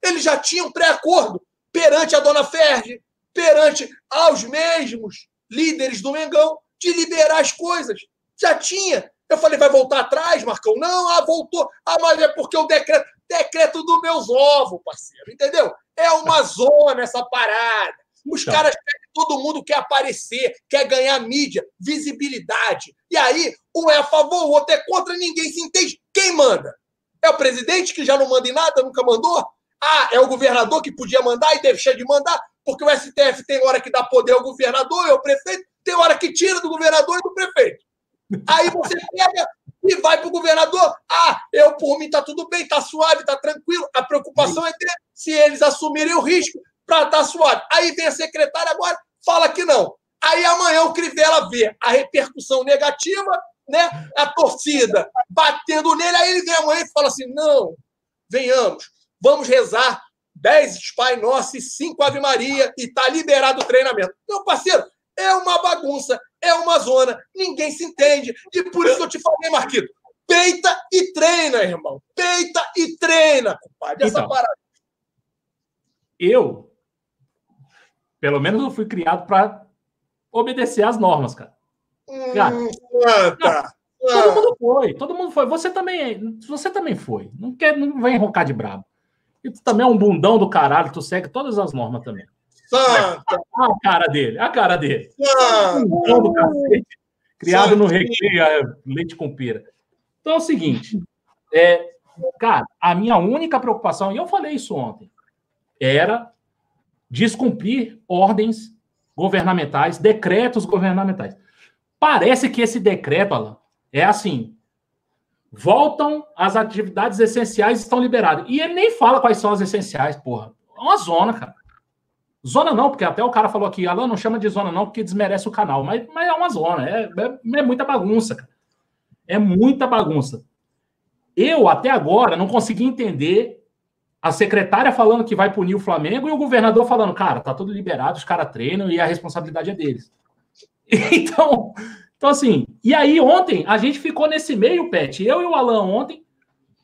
eles já tinham pré-acordo perante a dona Ferdi, perante aos mesmos líderes do Mengão, de liberar as coisas. Já tinha. Eu falei, vai voltar atrás, Marcão? Não, ah, voltou. Ah, mas é porque o decreto. Decreto dos meus ovos, parceiro, entendeu? É uma zona essa parada. Os então. caras todo mundo quer aparecer, quer ganhar mídia, visibilidade. E aí, um é a favor, o outro é contra, ninguém se entende. Quem manda? É o presidente que já não manda em nada, nunca mandou? Ah, é o governador que podia mandar e deixa de mandar, porque o STF tem hora que dá poder ao governador e ao prefeito, tem hora que tira do governador e do prefeito. Aí você pega e vai para o governador. Ah, eu por mim tá tudo bem, tá suave, tá tranquilo. A preocupação é ter se eles assumirem o risco para estar tá suave. Aí vem a secretária agora, fala que não. Aí amanhã o Crivella vê a repercussão negativa, né? A torcida batendo nele, aí ele vem amanhã e fala assim: não, venhamos, vamos rezar 10 Pai Nosso e 5 Ave Maria e tá liberado o treinamento. Meu parceiro, é uma bagunça, é uma zona, ninguém se entende. E por isso eu te falei, Marquito, peita e treina, irmão. Peita e treina, compadre. Essa então, parada. Eu, pelo menos eu fui criado para obedecer às normas, cara. Cara, hum, cara, todo mundo foi, todo mundo foi. Você também, você também foi. Não quer, não vem roncar de brabo. E tu também é um bundão do caralho, tu segue todas as normas também. Santa! A cara dele, a cara dele. Santa! Cacete, criado Santa. no recreio, é, leite com pera. Então é o seguinte, é, cara, a minha única preocupação, e eu falei isso ontem, era descumprir ordens governamentais, decretos governamentais. Parece que esse decreto, Alan, é assim: voltam as atividades essenciais estão liberadas. E ele nem fala quais são as essenciais, porra. É uma zona, cara. Zona não, porque até o cara falou aqui, Alan, não chama de zona não, porque desmerece o canal. Mas, mas é uma zona, é, é, é muita bagunça, cara. É muita bagunça. Eu, até agora, não consegui entender a secretária falando que vai punir o Flamengo e o governador falando, cara, tá tudo liberado, os caras treinam e a responsabilidade é deles. Então, então, assim, e aí ontem a gente ficou nesse meio, Pet, eu e o Alan ontem,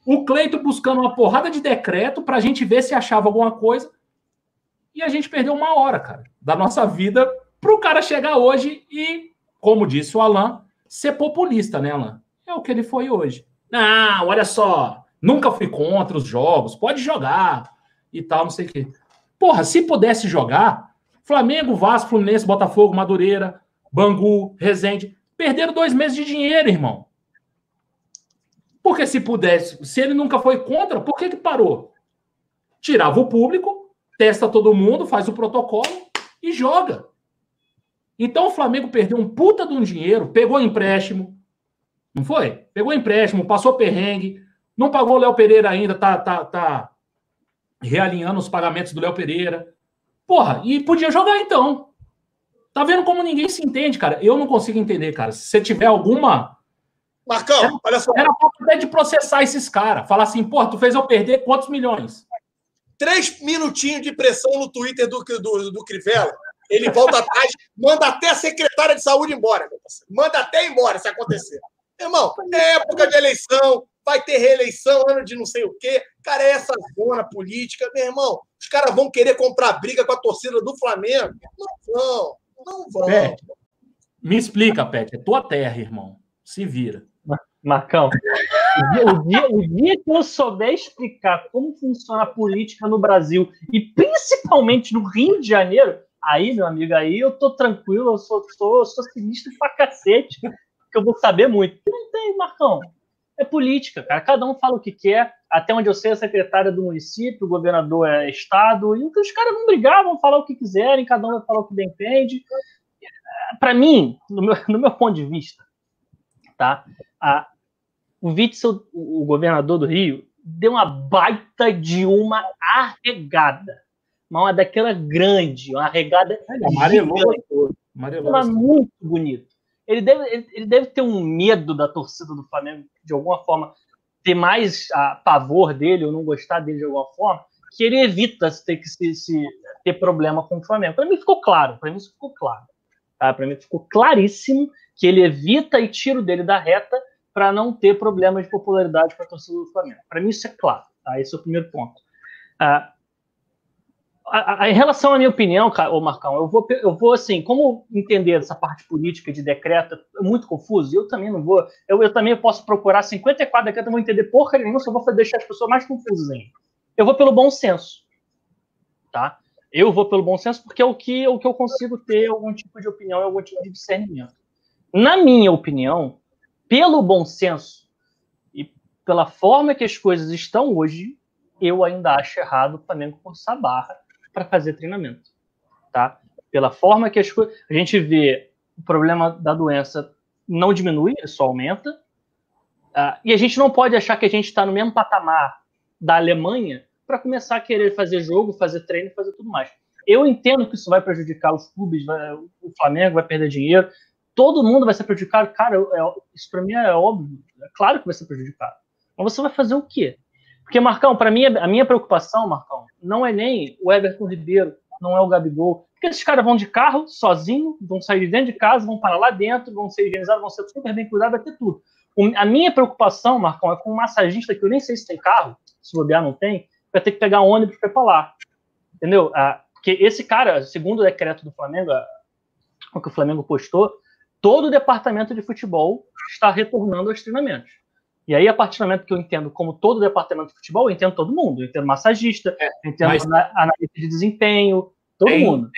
o Cleito buscando uma porrada de decreto para a gente ver se achava alguma coisa, e a gente perdeu uma hora, cara, da nossa vida para o cara chegar hoje e, como disse o Alan, ser populista, né, Alan? É o que ele foi hoje. Não, olha só, Nunca fui contra os jogos, pode jogar e tal, não sei o quê. Porra, se pudesse jogar, Flamengo, Vasco, Fluminense, Botafogo, Madureira, Bangu, Resende, perderam dois meses de dinheiro, irmão. Porque se pudesse, se ele nunca foi contra, por que que parou? Tirava o público, testa todo mundo, faz o protocolo e joga. Então o Flamengo perdeu um puta de um dinheiro, pegou empréstimo, não foi? Pegou empréstimo, passou perrengue, não pagou o Léo Pereira ainda, tá, tá, tá realinhando os pagamentos do Léo Pereira. Porra, e podia jogar então. Tá vendo como ninguém se entende, cara? Eu não consigo entender, cara. Se você tiver alguma. Marcão, era, olha só. Era até de processar esses caras. Falar assim, porra, tu fez eu perder quantos milhões? Três minutinhos de pressão no Twitter do, do, do Crivella. Ele volta atrás, manda até a secretária de saúde embora. Manda até embora se acontecer. Irmão, é época de eleição, vai ter reeleição, ano de não sei o quê. Cara, é essa zona política, meu irmão. Os caras vão querer comprar briga com a torcida do Flamengo. Não vão, não vão. Pet, me explica, Pet, é tua terra, irmão. Se vira. Marcão, o dia, o dia que eu souber explicar como funciona a política no Brasil e principalmente no Rio de Janeiro, aí, meu amigo, aí eu tô tranquilo, eu sou, sou, sou sinistro pra cacete, que eu vou saber muito. Não tem, Marcão é política, cara. Cada um fala o que quer. Até onde eu sei, a secretária do município, o governador é Estado. E os caras vão brigar, vão falar o que quiserem, cada um vai falar o que bem entende. Para mim, no meu, no meu ponto de vista, tá? A, o Witzel, o governador do Rio, deu uma baita de uma arregada. Uma daquela grande, uma arregada. É, amarelou. Amarelou. muito bonito ele deve, ele, ele, deve ter um medo da torcida do Flamengo, de alguma forma, ter mais a pavor dele ou não gostar dele de alguma forma, que ele evita ter que se, se ter problema com o Flamengo. Para mim ficou claro, para mim ficou claro. Tá? Para mim ficou claríssimo que ele evita e tira o dele da reta para não ter problemas de popularidade com a torcida do Flamengo. Para mim isso é claro. Tá? Esse é o primeiro ponto. Ah, a, a, em relação à minha opinião, ô Marcão, eu vou, eu vou assim, como entender essa parte política de decreto é muito confuso, eu também não vou, eu, eu também posso procurar 54 decretos, não vou entender porra nenhuma, só vou deixar as pessoas mais confusas ainda. Eu vou pelo bom senso, tá? Eu vou pelo bom senso porque é o que, é o que eu consigo ter algum tipo de opinião, algum tipo de discernimento. Na minha opinião, pelo bom senso e pela forma que as coisas estão hoje, eu ainda acho errado o Flamengo forçar a barra para fazer treinamento, tá? Pela forma que as coisas, a gente vê o problema da doença não diminui, ele só aumenta, uh, e a gente não pode achar que a gente está no mesmo patamar da Alemanha para começar a querer fazer jogo, fazer treino, fazer tudo mais. Eu entendo que isso vai prejudicar os clubes, vai, o Flamengo vai perder dinheiro, todo mundo vai ser prejudicado. Cara, é, isso para mim é óbvio, é claro que vai ser prejudicado. Mas você vai fazer o quê? Porque, Marcão, para mim, a minha preocupação, Marcão, não é nem o Everton Ribeiro, não é o Gabigol. Porque esses caras vão de carro, sozinho, vão sair de dentro de casa, vão para lá dentro, vão ser higienizados, vão ser super bem cuidados, vai ter tudo. A minha preocupação, Marcão, é com um massagista que eu nem sei se tem carro, se o bobear não tem, vai ter que pegar ônibus para ir para lá. Entendeu? Ah, porque esse cara, segundo o decreto do Flamengo, o que o Flamengo postou, todo o departamento de futebol está retornando aos treinamentos. E aí, a partir do momento que eu entendo como todo departamento de futebol, eu entendo todo mundo. Eu entendo massagista, é, eu entendo mas... analista de desempenho, todo tem, mundo.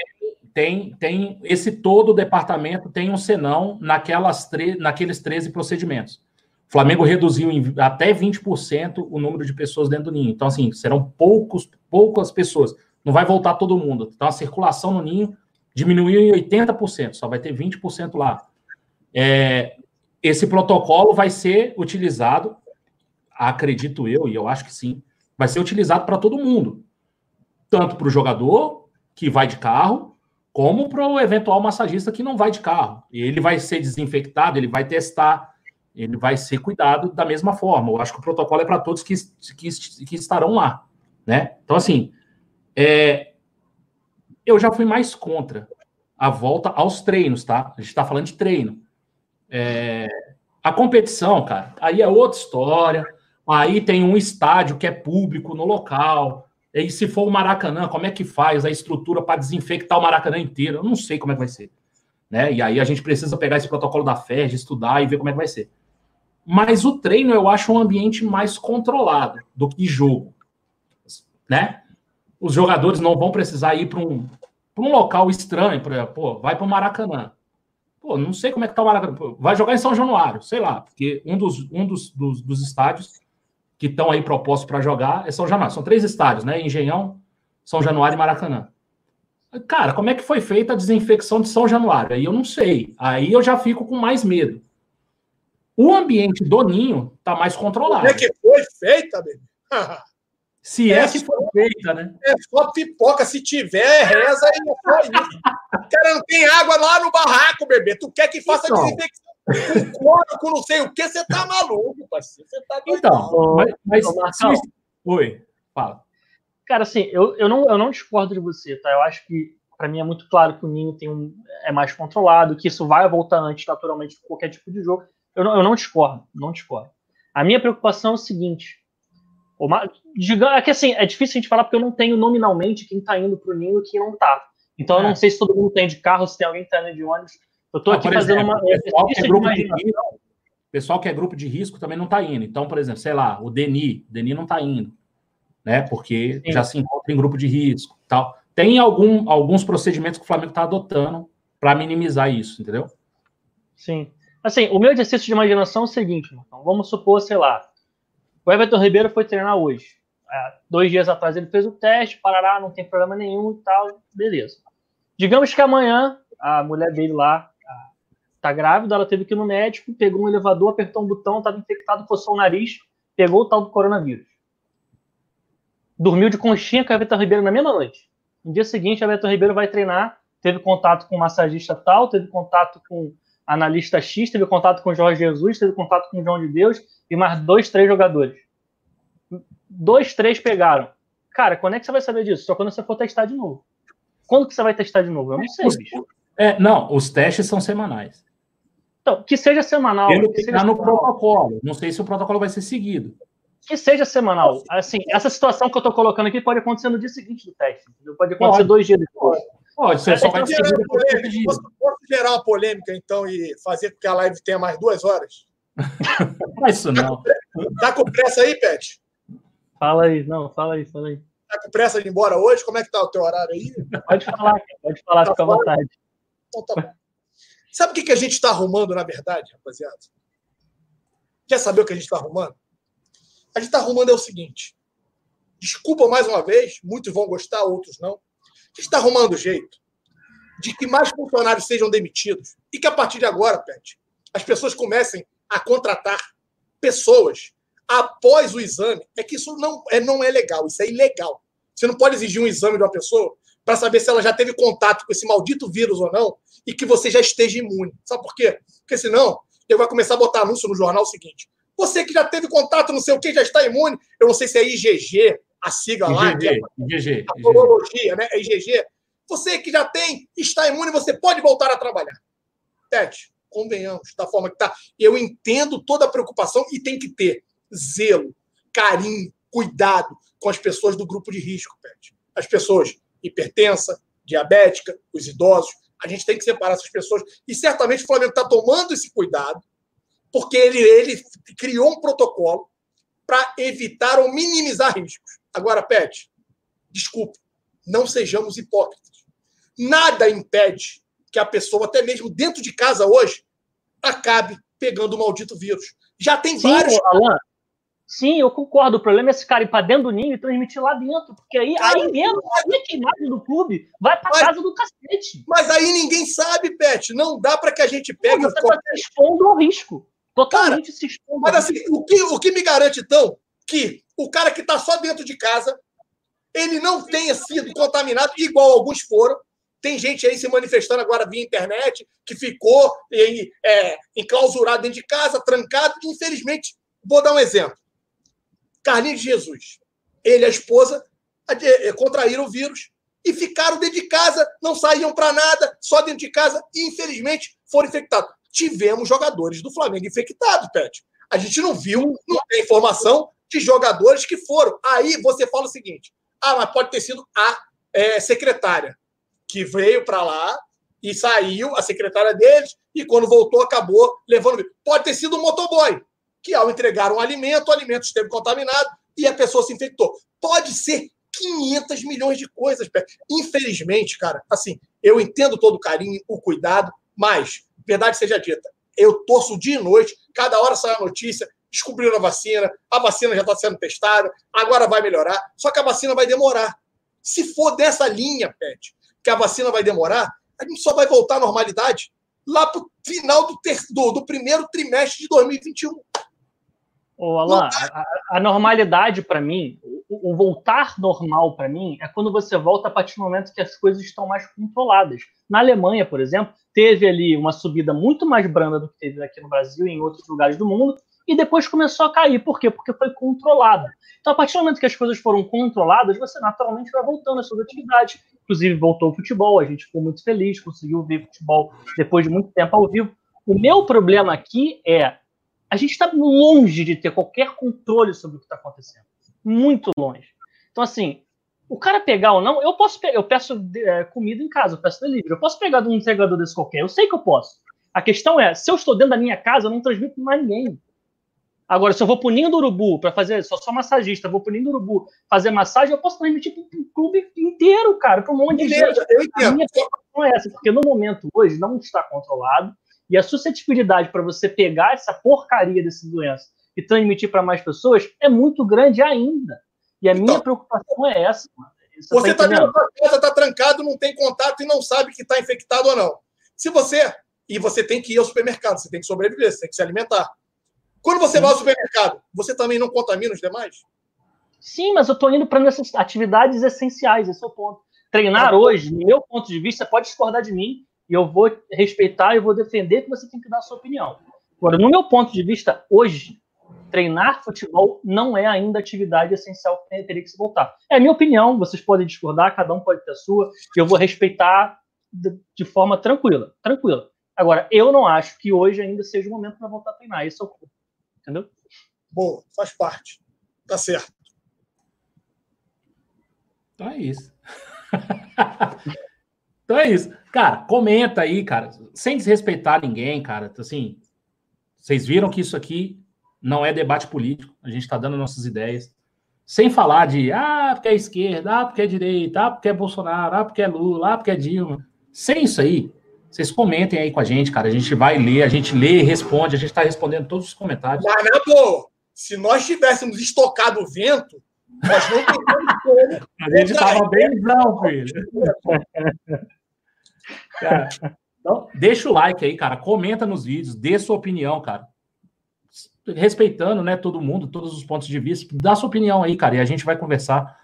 Tem, tem, esse todo departamento tem um senão naquelas tre naqueles 13 procedimentos. O Flamengo reduziu em até 20% o número de pessoas dentro do ninho. Então, assim, serão poucos, poucas pessoas. Não vai voltar todo mundo. Então, a circulação no ninho diminuiu em 80%, só vai ter 20% lá. É, esse protocolo vai ser utilizado, acredito eu, e eu acho que sim, vai ser utilizado para todo mundo. Tanto para o jogador que vai de carro, como para o eventual massagista que não vai de carro. Ele vai ser desinfectado, ele vai testar, ele vai ser cuidado da mesma forma. Eu acho que o protocolo é para todos que, que, que, estarão lá. Né? Então, assim, é, eu já fui mais contra a volta aos treinos, tá? A gente está falando de treino. É, a competição, cara, aí é outra história. Aí tem um estádio que é público no local. E se for o Maracanã, como é que faz a estrutura para desinfectar o Maracanã inteiro? Eu não sei como é que vai ser. Né? E aí a gente precisa pegar esse protocolo da FED, estudar e ver como é que vai ser. Mas o treino eu acho um ambiente mais controlado do que jogo. Né? Os jogadores não vão precisar ir para um, um local estranho, por exemplo, pô, vai para o Maracanã. Pô, não sei como é que tá o Maracanã. Vai jogar em São Januário, sei lá, porque um dos, um dos, dos, dos estádios que estão aí propostos para jogar é São Januário. São três estádios, né? Engenhão, São Januário e Maracanã. Cara, como é que foi feita a desinfecção de São Januário? Aí eu não sei. Aí eu já fico com mais medo. O ambiente do ninho tá mais controlado. Como é que foi feita, bebê? Se é, é que for feita, né? É só pipoca. Se tiver, reza e é só isso. O cara não tem água lá no barraco, bebê. Tu quer que faça então. desinfecção com cloro, com não sei o que, você tá maluco, parceiro. Você tá doido. Então, mas, mas se... Oi, fala. Cara, assim, eu, eu, não, eu não discordo de você, tá? Eu acho que, para mim, é muito claro que o Ninho tem um, é mais controlado, que isso vai voltar antes, naturalmente, de qualquer tipo de jogo. Eu não, eu não discordo, não discordo. A minha preocupação é o seguinte: uma, diga, é que assim, é difícil a gente falar porque eu não tenho nominalmente quem tá indo pro Ninho e quem não tá. Então é. eu não sei se todo mundo tem de carro, se tem alguém que tá indo de ônibus. Eu tô ah, aqui fazendo exemplo, uma. Pessoal que, é grupo de risco, pessoal que é grupo de risco também não tá indo. Então, por exemplo, sei lá, o Deni, o Deni não tá indo, né? Porque Sim. já se encontra em grupo de risco tal. Tem algum, alguns procedimentos que o Flamengo está adotando para minimizar isso, entendeu? Sim. Assim, o meu exercício de imaginação é o seguinte, então, vamos supor, sei lá, o Everton Ribeiro foi treinar hoje. É, dois dias atrás ele fez o teste, parará, não tem problema nenhum e tal, beleza. Digamos que amanhã a mulher dele lá tá grávida, ela teve que ir no médico, pegou um elevador, apertou um botão, estava infectado, coçou o nariz, pegou o tal do coronavírus. Dormiu de conchinha com a Everton Ribeiro na mesma noite. No dia seguinte, a Everton Ribeiro vai treinar, teve contato com o massagista tal, teve contato com analista X, teve contato com o Jorge Jesus, teve contato com o João de Deus, e mais dois, três jogadores. Dois, três pegaram. Cara, quando é que você vai saber disso? Só quando você for testar de novo. Quando que você vai testar de novo? Eu não sei, bicho. É, não, os testes são semanais. Então, que seja semanal. Que está no protocolo. Não sei se o protocolo vai ser seguido. que seja semanal. Assim, essa situação que eu estou colocando aqui pode acontecer no dia seguinte do teste. Entendeu? Pode acontecer pode. dois dias depois. Pode, você só vai gerar polêmica. Posso, posso gerar uma polêmica, então, e fazer com que a live tenha mais duas horas? Não é isso não. Tá com pressa aí, Pet? Fala aí, não, fala aí, fala aí. Tá com pressa de ir embora hoje? Como é que tá o teu horário aí? Pode falar, pode falar, tá fica à vontade. Então tá bom. Sabe o que, que a gente está arrumando, na verdade, rapaziada? Quer saber o que a gente está arrumando? A gente está arrumando é o seguinte. Desculpa mais uma vez, muitos vão gostar, outros não. Gente está arrumando o jeito de que mais funcionários sejam demitidos e que a partir de agora, Pet, as pessoas comecem a contratar pessoas após o exame. É que isso não é, não é legal, isso é ilegal. Você não pode exigir um exame de uma pessoa para saber se ela já teve contato com esse maldito vírus ou não e que você já esteja imune. Sabe por quê? Porque senão ele vai começar a botar anúncio no jornal seguinte. Você que já teve contato, não sei o que, já está imune. Eu não sei se é IgG, a sigla lá, que é IgG, a porologia, né? É IgG. Você que já tem, está imune, você pode voltar a trabalhar. Tete, convenhamos, da forma que está. Eu entendo toda a preocupação e tem que ter zelo, carinho, cuidado com as pessoas do grupo de risco, Pet. As pessoas hipertensa, diabética, os idosos. A gente tem que separar essas pessoas. E certamente o Flamengo está tomando esse cuidado, porque ele, ele criou um protocolo para evitar ou minimizar riscos. Agora, Pet, desculpa, não sejamos hipócritas. Nada impede que a pessoa, até mesmo dentro de casa hoje, acabe pegando o maldito vírus. Já tem Sim, vários. Alan, Sim, eu concordo. O problema é esse cara ir para dentro do ninho e transmitir lá dentro. Porque aí, aí mesmo, aí é queimado do clube, vai para casa do cacete. Mas aí ninguém sabe, Pet. Não dá para que a gente pegue. Você está se expondo ao risco. Totalmente cara, se expondo. Mas assim, o que, o que me garante, então, que o cara que está só dentro de casa, ele não tenha sido contaminado, igual alguns foram. Tem gente aí se manifestando agora via internet, que ficou em, é, enclausurado dentro de casa, trancado. Infelizmente, vou dar um exemplo. Carlinhos Jesus. Ele e a esposa eh, contraíram o vírus e ficaram dentro de casa, não saíam para nada, só dentro de casa, e infelizmente foram infectados. Tivemos jogadores do Flamengo infectados, Pet. A gente não viu, não tem informação de jogadores que foram. Aí você fala o seguinte: ah, mas pode ter sido a é, secretária que veio para lá e saiu, a secretária deles, e quando voltou acabou levando. Pode ter sido um motoboy que ao entregar um alimento, o alimento esteve contaminado e a pessoa se infectou. Pode ser 500 milhões de coisas. Infelizmente, cara, assim, eu entendo todo o carinho, o cuidado, mas, verdade seja dita, eu torço dia e noite, cada hora sai a notícia, descobriram a vacina, a vacina já está sendo testada, agora vai melhorar, só que a vacina vai demorar. Se for dessa linha, Pet, que a vacina vai demorar, a gente só vai voltar à normalidade lá para o final do, ter, do, do primeiro trimestre de 2021. Ô, Alan, a, a, normalidade para mim, o, o, voltar normal para mim é quando você volta a partir do momento que as coisas estão mais controladas. Na Alemanha, por exemplo, teve ali uma subida muito mais branda do que teve aqui no Brasil e em outros lugares do mundo, e depois começou a cair. Por quê? Porque foi controlado. Então, a partir do momento que as coisas foram controladas, você naturalmente vai voltando às suas atividades. Inclusive, voltou o futebol, a gente ficou muito feliz, conseguiu ver futebol depois de muito tempo ao vivo. O meu problema aqui é a gente está longe de ter qualquer controle sobre o que está acontecendo. Muito longe. Então, assim, o cara pegar ou não, eu posso eu peço é, comida em casa, eu peço delivery, eu posso pegar de um entregador desse qualquer, eu sei que eu posso. A questão é, se eu estou dentro da minha casa, eu não transmito mais ninguém. Agora, se eu vou pro Ninho do Urubu para fazer, sou só massagista, vou pro Ninho do Urubu fazer massagem, eu posso transmitir para o clube inteiro, cara, para um monte de gente. Eu entendo. A minha preocupação é essa, porque no momento hoje não está controlado. E a suscetibilidade para você pegar essa porcaria dessa doença e transmitir para mais pessoas é muito grande ainda. E a então, minha preocupação é essa. Você, você está tá dentro da casa, está trancado, não tem contato e não sabe que está infectado ou não. Se você. E você tem que ir ao supermercado, você tem que sobreviver, você tem que se alimentar. Quando você Sim. vai ao supermercado, você também não contamina os demais? Sim, mas eu estou indo para essas atividades essenciais, esse é o ponto. Treinar ah, hoje, no meu ponto de vista, pode discordar de mim, e eu vou respeitar e vou defender que você tem que dar a sua opinião. Agora, no meu ponto de vista, hoje, treinar futebol não é ainda atividade essencial que teria que se voltar. É a minha opinião, vocês podem discordar, cada um pode ter a sua, eu vou respeitar de, forma tranquila, tranquila. Agora, eu não acho que hoje ainda seja o momento para voltar a treinar, isso é o ponto. Entendeu? Bom, faz parte. Tá certo. Então é isso. então é isso. Cara, comenta aí, cara, sem desrespeitar ninguém, cara. Assim, vocês viram que isso aqui não é debate político. A gente está dando nossas ideias. Sem falar de, ah, porque é esquerda, ah, porque é direita, ah, porque é Bolsonaro, ah, porque é Lula, ah, porque é Dilma. Sem isso aí, vocês comentem aí com a gente, cara. A gente vai ler, a gente lê e responde, a gente está respondendo todos os comentários. Mas, na boa, se nós tivéssemos estocado o vento, nós não teríamos. A gente estava bem não, filho. cara, então, deixa o like aí, cara. Comenta nos vídeos, dê sua opinião, cara. Respeitando, né, todo mundo, todos os pontos de vista. Dá sua opinião aí, cara, e a gente vai conversar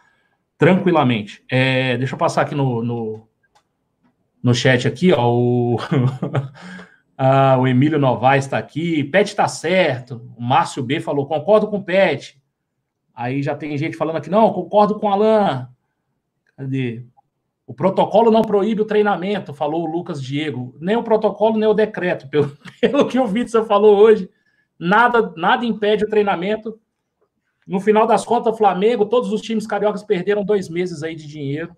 tranquilamente. É, deixa eu passar aqui no, no no chat aqui, ó, o, ah, o Emílio Novaes está aqui, Pet está certo, o Márcio B falou, concordo com o Pet. Aí já tem gente falando aqui, não, concordo com o Alan. Cadê? O protocolo não proíbe o treinamento, falou o Lucas Diego. Nem o protocolo, nem o decreto. Pelo, pelo que o Vitor falou hoje, nada, nada impede o treinamento. No final das contas, o Flamengo, todos os times cariocas perderam dois meses aí de dinheiro.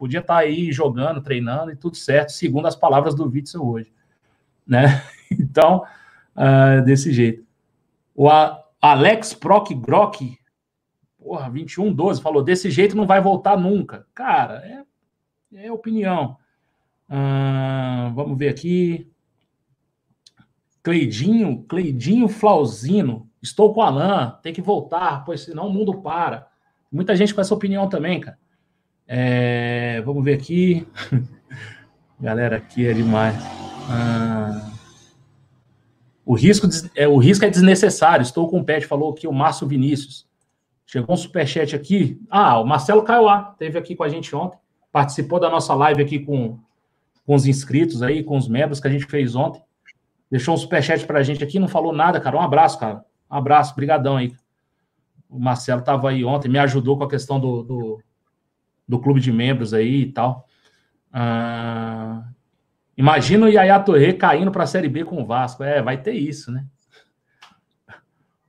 Podia estar tá aí jogando, treinando e tudo certo, segundo as palavras do Witzel hoje. Né? Então, uh, desse jeito. O Alex Proc Grock, porra, 2112, falou: desse jeito não vai voltar nunca. Cara, é, é opinião. Uh, vamos ver aqui. Cleidinho, Cleidinho Flauzino, estou com o Alan, tem que voltar, pois senão o mundo para. Muita gente com essa opinião também, cara. É, vamos ver aqui. Galera, aqui é demais. Ah, o, risco, é, o risco é desnecessário. Estou com o Pet, falou aqui o Márcio Vinícius. Chegou um superchat aqui. Ah, o Marcelo Caiuá teve aqui com a gente ontem. Participou da nossa live aqui com, com os inscritos aí, com os membros que a gente fez ontem. Deixou um superchat para a gente aqui, não falou nada, cara. Um abraço, cara. Um abraço, brigadão aí. O Marcelo estava aí ontem, me ajudou com a questão do, do do clube de membros aí e tal. Ah, imagina o Yaya Torre caindo para a Série B com o Vasco. É, vai ter isso, né?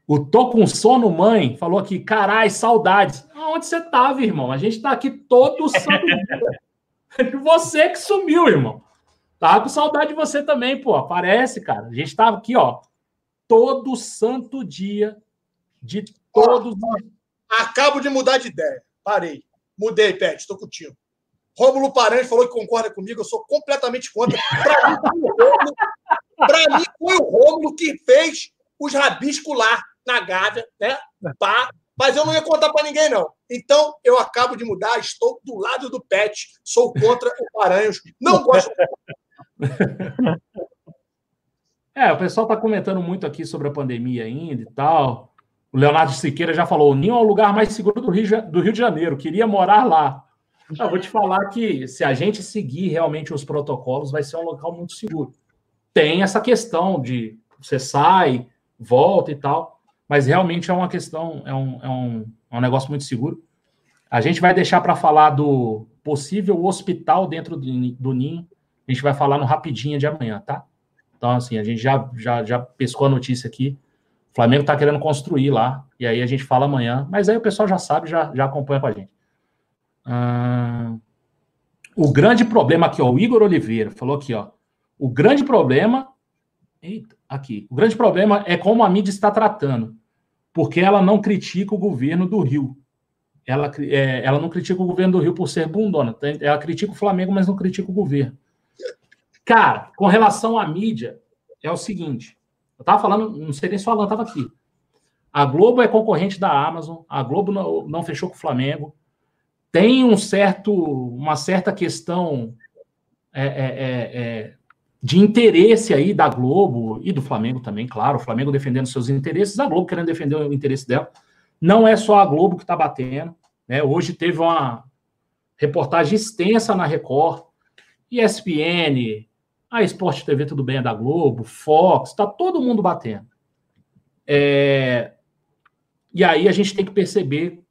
O Tô com sono, mãe, falou aqui, carai, saudades. Onde você tava, irmão? A gente tá aqui todo santo dia. Você que sumiu, irmão. Tava com saudade de você também, pô. Aparece, cara. A gente tava aqui, ó, todo santo dia, de todos. Acabo de mudar de ideia. Parei. Mudei, Pet, estou contigo. Rômulo Paranhos falou que concorda comigo, eu sou completamente contra. Para mim, foi o Rômulo que fez os rabiscos lá na Gávea, né? Pá, mas eu não ia contar para ninguém, não. Então, eu acabo de mudar, estou do lado do Pet, sou contra o Paranhos, não gosto. É, o pessoal está comentando muito aqui sobre a pandemia ainda e tal. O Leonardo Siqueira já falou: o Ninho é o lugar mais seguro do Rio, do Rio de Janeiro, queria morar lá. Eu vou te falar que se a gente seguir realmente os protocolos, vai ser um local muito seguro. Tem essa questão de você sai, volta e tal, mas realmente é uma questão, é um, é um, é um negócio muito seguro. A gente vai deixar para falar do possível hospital dentro do, do Ninho. A gente vai falar no rapidinho de amanhã, tá? Então, assim, a gente já, já, já pescou a notícia aqui. O Flamengo está querendo construir lá, e aí a gente fala amanhã, mas aí o pessoal já sabe, já, já acompanha com a gente. Hum, o grande problema aqui, ó, o Igor Oliveira falou aqui, ó. O grande problema. Eita, aqui. O grande problema é como a mídia está tratando, porque ela não critica o governo do Rio. Ela, é, ela não critica o governo do Rio por ser bundona. Ela critica o Flamengo, mas não critica o governo. Cara, com relação à mídia, é o seguinte: eu estava falando, não sei nem se o Alan estava aqui. A Globo é concorrente da Amazon, a Globo não, não fechou com o Flamengo. Tem um certo, uma certa questão é, é, é, é, de interesse aí da Globo e do Flamengo também, claro. O Flamengo defendendo seus interesses, a Globo querendo defender o interesse dela. Não é só a Globo que está batendo. Né? Hoje teve uma reportagem extensa na Record, ESPN, a Sport TV tudo bem é da Globo, Fox, está todo mundo batendo. É... E aí a gente tem que perceber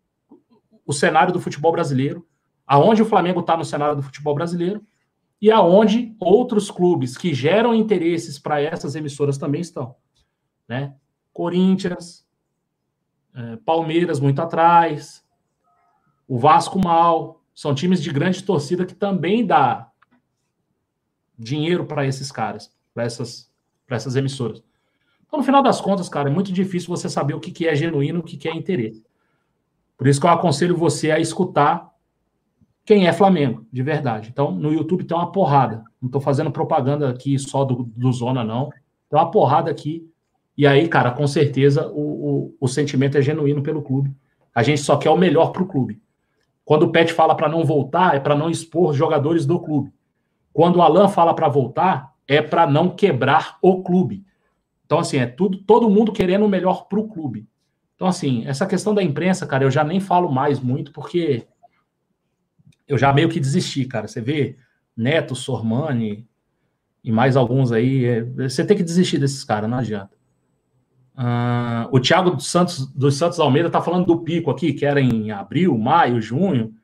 o cenário do futebol brasileiro, aonde o Flamengo está no cenário do futebol brasileiro e aonde outros clubes que geram interesses para essas emissoras também estão, né? Corinthians, É, Palmeiras muito atrás. O Vasco mal. São times de grande torcida que também dá dinheiro para esses caras, para essas, essas emissoras. Então, no final das contas, cara, é muito difícil você saber o que, que é genuíno o que, que é interesse. Por isso que eu aconselho você a escutar quem é Flamengo, de verdade. Então, no YouTube tem uma porrada. Não estou fazendo propaganda aqui só do, do Zona, não. Tem uma porrada aqui. E aí, cara, com certeza o, o, o sentimento é genuíno pelo clube. A gente só quer o melhor para o clube. Quando o Pet fala para não voltar, é para não expor jogadores do clube. Quando o Alan fala para voltar, é para não quebrar o clube. Então, assim, é tudo, todo mundo querendo o melhor para o clube. Então, assim, essa questão da imprensa, cara, eu já nem falo mais muito, porque eu já meio que desisti, cara. Você vê Neto, Sormani e mais alguns aí, é, você tem que desistir desses caras, não adianta. Uh, o Thiago dos Santos, dos Santos Almeida tá falando do pico aqui, que era em abril, maio, junho,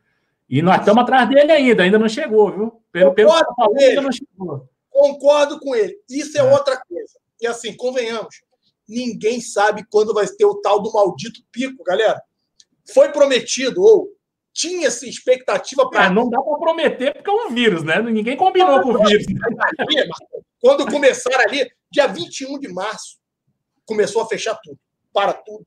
e nós estamos atrás dele ainda, ainda não chegou, viu? Pelo, tá ainda não chegou. Concordo com ele. Isso é, é, outra coisa. E assim, convenhamos, ninguém sabe quando vai ter o tal do maldito pico, galera. Foi prometido, ou tinha-se expectativa para. É, não dá para prometer porque é um vírus, né? Ninguém combinou com o vírus. Quando começaram ali, dia 21 de março, começou a fechar tudo. Para tudo.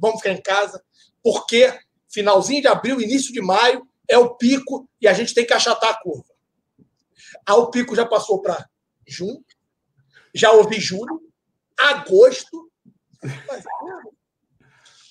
Vamos ficar em casa. Porque finalzinho de abril, início de maio, é o pico e a gente tem que achatar a curva. Aí o pico já passou para junho, já houve julho, agosto. Mas,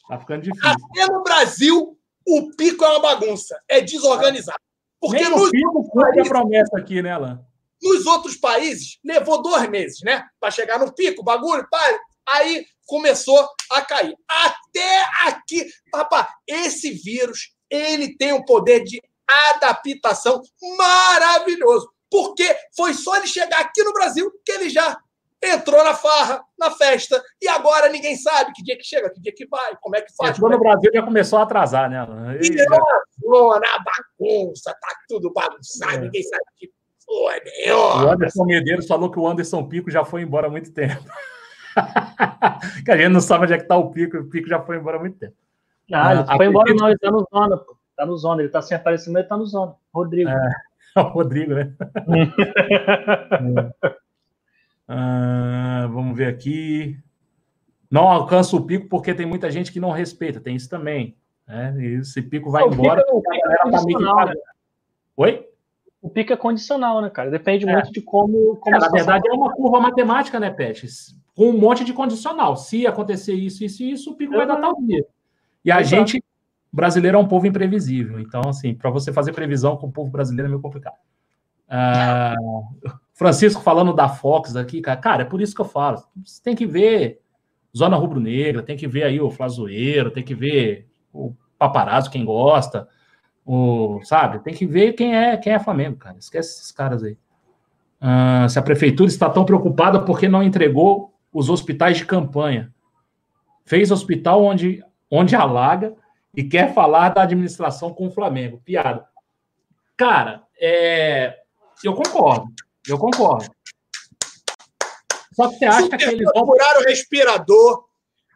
tá ficando difícil. Até no Brasil, o pico é uma bagunça, é desorganizado. Porque Nem nos pico países, a promessa aqui, né, Alan? Nos outros países, levou dois meses, né? Para chegar no pico, bagulho, pai. Aí começou a cair. Até aqui, papá, esse vírus, ele tem um poder de adaptação maravilhoso. Porque foi só ele chegar aqui no Brasil que ele já entrou na farra, na festa, e agora ninguém sabe que dia que chega, que dia que vai, como é que faz. Entrou no Brasil já começou a atrasar, né? E zona, bagunça, tá tudo bagunçado, é. ninguém sabe que porra nenhuma. O Anderson Medeiros falou que o Anderson Pico já foi embora há muito tempo. que a gente não sabe onde é que tá o Pico, o Pico já foi embora há muito tempo. Ah, ele ah, foi embora não, ele tá no zona, pô. Tá no zona, ele tá sem aparecer, mas ele tá no zona. Rodrigo. É, o Rodrigo, né? é. Ah, vamos ver aqui. Não alcança o pico porque tem muita gente que não respeita, tem isso também. Né? E esse pico vai o embora. Pico, é, o pico é tá né? Oi? O pico é condicional, né, cara? Depende é. muito de como. como é, na verdade, é uma curva matemática, né, Pet? Com um monte de condicional. Se acontecer isso, isso e isso, o pico vai dar tal dia. E a Exato. gente, brasileiro, é um povo imprevisível. Então, assim, para você fazer previsão com o povo brasileiro é meio complicado. Ah, Francisco falando da Fox aqui, cara, cara, é por isso que eu falo. Você tem que ver Zona Rubro Negra, tem que ver aí o Flazoeiro, tem que ver o Paparazzo, quem gosta, o, sabe? Tem que ver quem é quem é Flamengo, cara. Esquece esses caras aí. Ah, se a prefeitura está tão preocupada porque não entregou os hospitais de campanha. Fez hospital onde, onde alaga e quer falar da administração com o Flamengo. Piada. Cara, é, eu concordo. Eu concordo. Só que você acha que eles vão. o respirador.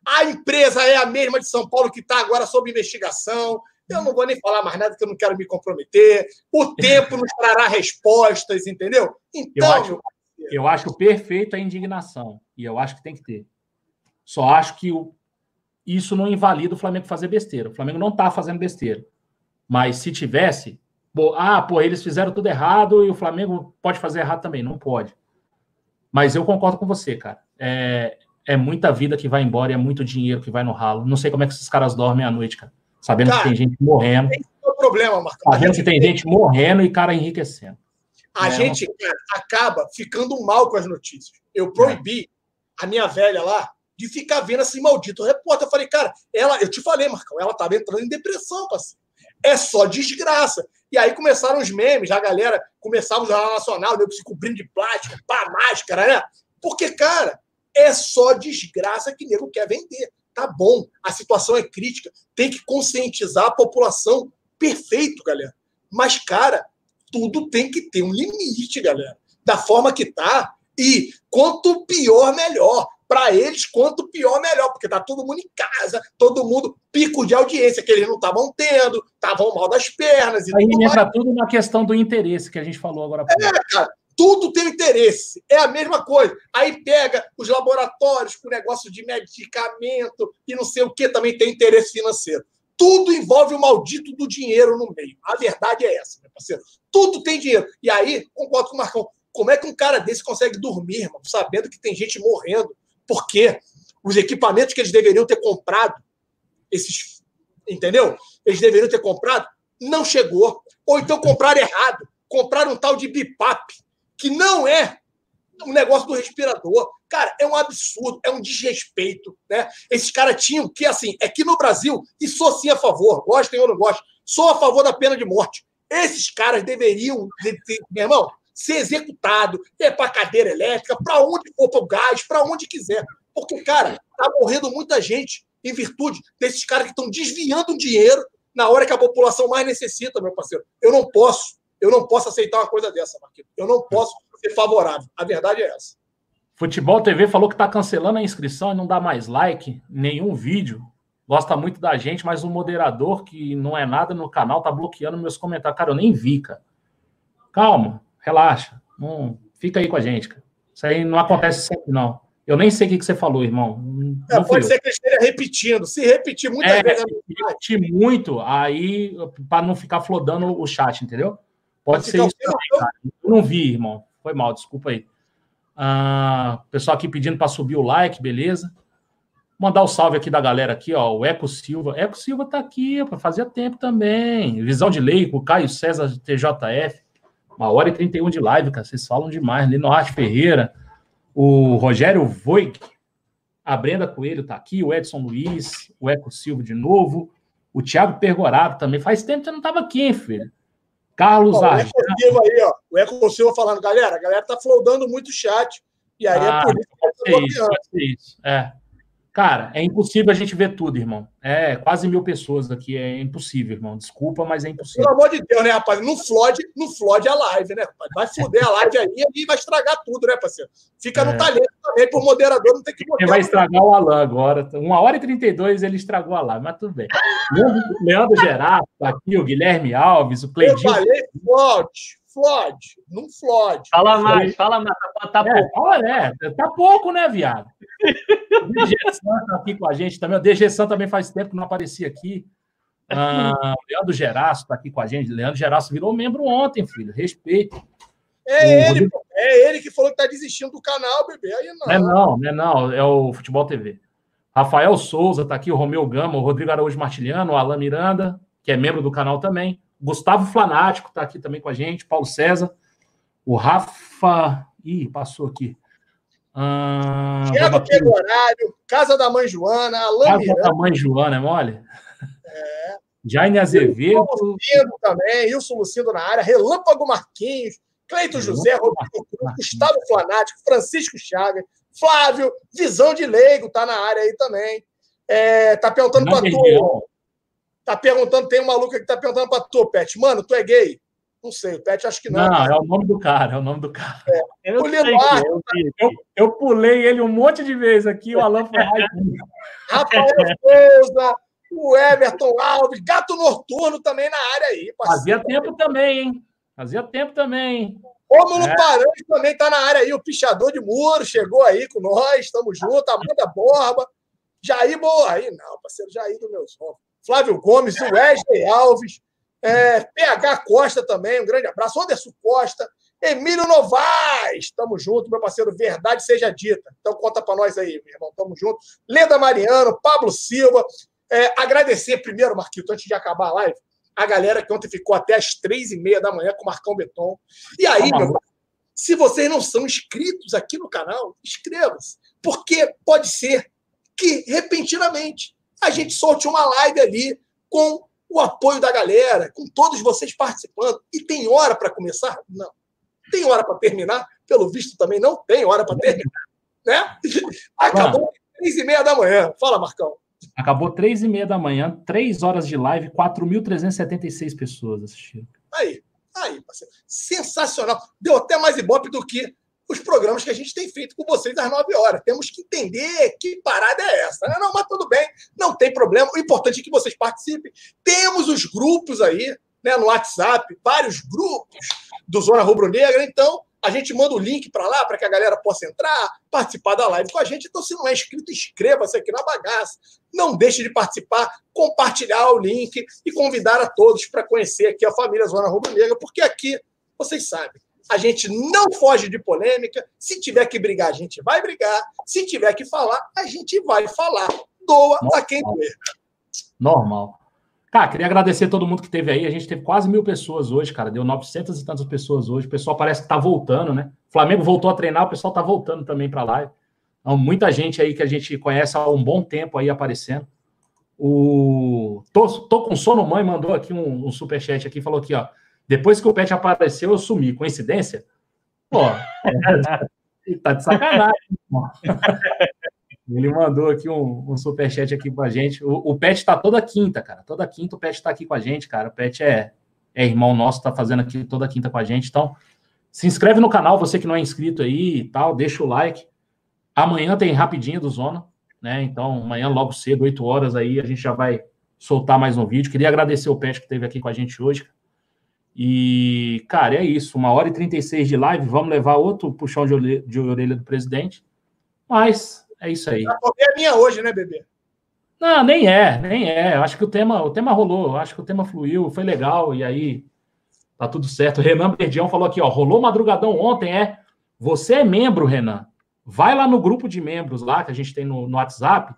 A empresa é a mesma de São Paulo que está agora sob investigação. Eu não vou nem falar mais nada, que eu não quero me comprometer. O tempo nos trará respostas, entendeu? Então. Eu acho, eu acho perfeita a indignação. E eu acho que tem que ter. Só acho que o, isso não invalida o Flamengo fazer besteira. O Flamengo não está fazendo besteira. Mas se tivesse, ah, pô, eles fizeram tudo errado e o Flamengo pode fazer errado também. Não pode. Mas eu concordo com você, cara. É, é muita vida que vai embora e é muito dinheiro que vai no ralo. Não sei como é que esses caras dormem à noite, cara. Sabendo cara, que tem gente morrendo. Tem um problema, Marcão. Sabendo que tem gente morrendo e cara enriquecendo. A é, gente cara, acaba ficando mal com as notícias. Eu proibi é. a minha velha lá de ficar vendo esse maldito repórter. Eu falei, cara, ela, eu te falei, Marcão, ela estava entrando em depressão, parceiro. É só desgraça. E aí começaram os memes, a galera começava o Jornal Nacional, nego se cobrindo de plástico, pá, máscara, né? Porque, cara, é só desgraça que nego quer vender. Tá bom, a situação é crítica, tem que conscientizar a população. Perfeito, galera. Mas, cara, tudo tem que ter um limite, galera. Da forma que tá. E quanto pior, melhor. Para eles, quanto pior, melhor, porque tá todo mundo em casa, todo mundo pico de audiência que eles não estavam tendo, estavam mal das pernas. E Aí entra mais. tudo na questão do interesse que a gente falou agora. É, cara, tudo tem interesse. É a mesma coisa. Aí pega os laboratórios com negócio de medicamento e não sei o que, também tem interesse financeiro. Tudo envolve o maldito do dinheiro no meio. A verdade é essa, meu parceiro. Tudo tem dinheiro. E aí, concordo com o Marcão, como é que um cara desse consegue dormir, irmão, sabendo que tem gente morrendo? Porque os equipamentos que eles deveriam ter comprado, esses, entendeu? Eles deveriam ter comprado, não chegou. Ou então compraram errado. Compraram um tal de BIPAP, que não é um negócio do respirador. Cara, é um absurdo, é um desrespeito, né? Esses caras tinham que, assim, é que no Brasil, e sou sim a favor, gostem ou não gostem, sou a favor da pena de morte. Esses caras deveriam, meu irmão, ser executado, é para cadeira elétrica, para onde for para o gás, para onde quiser. Porque, cara, tá morrendo muita gente em virtude desses caras que estão desviando dinheiro na hora que a população mais necessita, meu parceiro. Eu não posso, eu não posso aceitar uma coisa dessa, Marquinhos. Eu não posso ser favorável. A verdade é essa. Futebol TV falou que está cancelando a inscrição e não dá mais like, nenhum vídeo. Gosta muito da gente, mas o moderador, que não é nada no canal, tá bloqueando meus comentários. Cara, eu nem vi, cara. Calma, relaxa. Não, fica aí com a gente, cara. Isso aí não acontece sempre, não. Eu nem sei o que, que você falou, irmão. É, pode ser que esteja repetindo. Se repetir muitas é, vezes. Se repetir muito, aí, para não ficar flodando o chat, entendeu? Pode ser isso também, cara. Eu não vi, irmão. Foi mal, desculpa aí. Ah, pessoal aqui pedindo para subir o like, beleza? Mandar o um salve aqui da galera aqui, ó. O Eco Silva. Eco Silva tá aqui, fazia tempo também. Visão de Lei, o Caio César TJF. Uma hora e 31 de live, cara. Vocês falam demais. Linoarte Ferreira, o Rogério Voig, a Brenda Coelho tá aqui, o Edson Luiz, o Eco Silva de novo, o Thiago Pergorado também. Faz tempo que você não tava aqui, hein, filho? Carlos ó, Argel. O aí, ó. O Eco Silva falando, galera, a galera tá flodando muito o chat. E aí é ah, é por isso que tô isso, isso. É. Cara, é impossível a gente ver tudo, irmão. É quase mil pessoas aqui, é impossível, irmão. Desculpa, mas é impossível. Pelo amor de Deus, né, rapaz? Não flode, não flode a live, né, rapaz? Vai foder a live aí e vai estragar tudo, né, parceiro? Fica é. no talento também, por moderador não tem que Ele vai estragar o Alan agora. Uma hora e trinta e dois ele estragou a live, mas tudo bem. Leandro Gerardo tá aqui, o Guilherme Alves, o Cleidinho. Eu falei, flode, flode, não flode. Fala mais, fala mais, tá, tá é, pouco. Olha, é, tá pouco, né, viado? O DG San tá aqui com a gente também. O DG San também faz tempo que não aparecia aqui. Ah, o Leandro Geraço tá aqui com a gente. Leandro Geraço virou membro ontem, filho. Respeito. É ele, Rodrigo... é ele que falou que tá desistindo do canal, bebê. Aí não. É não, não é não. É o Futebol TV. Rafael Souza tá aqui, o Romeu Gama, o Rodrigo Araújo Martiliano, o Alan Miranda, que é membro do canal também. Gustavo Flanático está aqui também com a gente, Paulo César, o Rafa. Ih, passou aqui. Ah, Tiago Pegorário, Casa da Mãe Joana, Alain Casa Miranda. da Mãe Joana, é mole? É. Jaine Azevedo. Lucindo também, Wilson Lucindo na área, Relâmpago Marquinhos, Cleito José, Rodrigo Cruz, Gustavo Flanático, Francisco Chagas, Flávio, Visão de Leigo, tá na área aí também. É, tá perguntando para tu. Tá perguntando, tem um maluco que tá perguntando pra tu, Pet. Mano, tu é gay? Não sei, o Pet acho que não. Não, é o nome do cara, é o nome do cara. É. Eu, eu, eu, pulei ele um monte de vezes aqui, o Alan foi Rafael Souza, o Everton Alves, Gato Noturno também na área aí. Parceiro. Fazia tempo também, hein? Fazia tempo também, hein? Rômulo é. Paranhos também tá na área aí, o pichador de muro, chegou aí com nós, estamos juntos, Amanda Borba, Jair Boa, aí não, parceiro, Jair do meu som. Flávio Gomes, o Wesley Alves, é, PH Costa também, um grande abraço. Anderson Costa, Emílio Novaes, estamos juntos, meu parceiro, verdade seja dita. Então conta para nós aí, meu irmão, estamos juntos. Leda Mariano, Pablo Silva. É, agradecer primeiro, Marquito, antes de acabar a live, a galera que ontem ficou até as três e meia da manhã com o Marcão Beton. E aí, tá meu se vocês não são inscritos aqui no canal, inscreva-se. Porque pode ser que, repentinamente, a gente solte uma live ali com o apoio da galera, com todos vocês participando. E tem hora para começar? Não. Tem hora para terminar? Pelo visto também não tem hora para terminar. Né? Acabou três e meia da manhã. Fala, Marcão. Acabou três e meia da manhã, três horas de live, 4.376 pessoas assistiram. Aí, aí, parceiro. Sensacional. Deu até mais ibope do que os programas que a gente tem feito com vocês às 9 horas. Temos que entender que parada é essa. Né? Não, mas tudo bem, não tem problema. O importante é que vocês participem. Temos os grupos aí, né, no WhatsApp, vários grupos do Zona Rubro Negra. Então, a gente manda o link para lá para que a galera possa entrar, participar da live com a gente. Então, se não é inscrito, inscreva-se aqui na bagaça. Não deixe de participar, compartilhar o link e convidar a todos para conhecer aqui a família Zona Rubro Negra, porque aqui, vocês sabem, a gente não foge de polêmica. Se tiver que brigar, a gente vai brigar. Se tiver que falar, a gente vai falar. Doa Normal. a quem doer. Normal. Cara, queria agradecer a todo mundo que teve aí. A gente teve quase mil pessoas hoje, cara. Deu 900 e tantas pessoas hoje. O pessoal parece que tá voltando, né? O Flamengo voltou a treinar, o pessoal tá voltando também para lá. Então, muita gente aí que a gente conhece há um bom tempo aí aparecendo. O tô, tô com sono mãe mandou aqui um, um superchat aqui, falou aqui, ó. Depois que o Pet apareceu, eu sumi. Coincidência? Pô, tá de sacanagem. Ele mandou aqui um, um superchat aqui pra gente. O, o Pet tá toda quinta, cara. Toda quinta o Pet tá aqui com a gente, cara. O Pet é, é irmão nosso, tá fazendo aqui toda quinta com a gente. Então, se inscreve no canal, você que não é inscrito aí e tal, deixa o like. Amanhã tem rapidinho do Zona, né? Então, amanhã, logo cedo, 8 horas aí, a gente já vai soltar mais um vídeo. Queria agradecer o Pet que esteve aqui com a gente hoje. E, cara, é isso. Uma hora e 36 de live. Vamos levar outro puxão de orelha, de orelha do presidente. Mas é isso aí. A é minha hoje, né, bebê? Não, nem é, nem é. Eu acho que o tema, o tema rolou, acho que o tema fluiu, foi legal, e aí tá tudo certo. O Renan Berdião falou aqui, ó, rolou madrugadão ontem, é. Você é membro, Renan. Vai lá no grupo de membros lá que a gente tem no, no WhatsApp,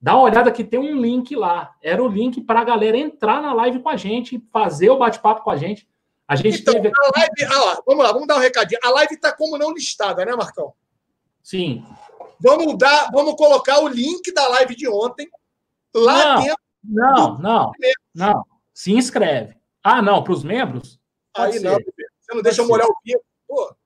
dá uma olhada que tem um link lá. Era o link para a galera entrar na live com a gente, fazer o bate-papo com a gente. A gente então, teve. A live, ah lá, vamos lá, vamos dar um recadinho. A live está como não listada, né, Marcão? Sim. Vamos dar, vamos colocar o link da live de ontem lá não, dentro. Não, não, não. Se inscreve. Ah, não, para os membros? Aí ser. não, você não deixa eu molhar o pio.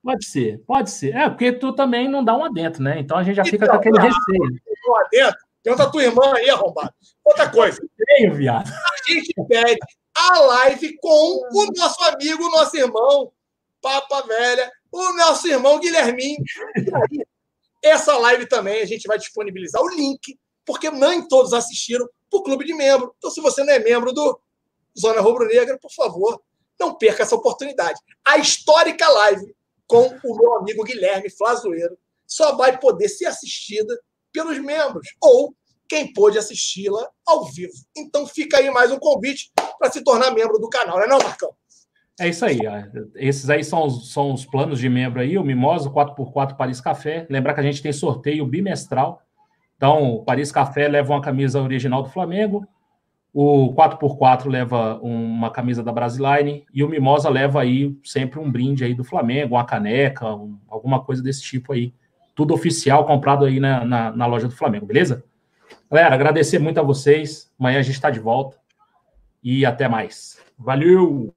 Pode ser, pode ser. É, porque tu também não dá um adentro, né? Então a gente já então, fica com aquele receio. Um adentro. Pergunta a tua irmã aí, arrombado. Outra coisa. Tenho, viado. A gente pede a live com o nosso amigo, nosso irmão, Papa Velha, o nosso irmão Guilherminho. Essa live também a gente vai disponibilizar o link, porque nem todos assistiram para o clube de membro. Então, se você não é membro do Zona Rubro Negra, por favor, não perca essa oportunidade. A histórica live com o meu amigo Guilherme Flazoeiro só vai poder ser assistida pelos membros ou quem pôde assisti-la ao vivo. Então fica aí mais um convite para se tornar membro do canal, não é não, Marcão? É isso aí. Esses aí são os, são os planos de membro aí, o Mimosa, 4x4 Paris Café. Lembrar que a gente tem sorteio bimestral. Então, o Paris Café leva uma camisa original do Flamengo, o 4x4 leva uma camisa da Brasiline e o Mimosa leva aí sempre um brinde aí do Flamengo, uma caneca, um, alguma coisa desse tipo aí. Tudo oficial comprado aí na, na, na loja do Flamengo, beleza? Galera, agradecer muito a vocês. Amanhã a gente está de volta. E até mais. Valeu!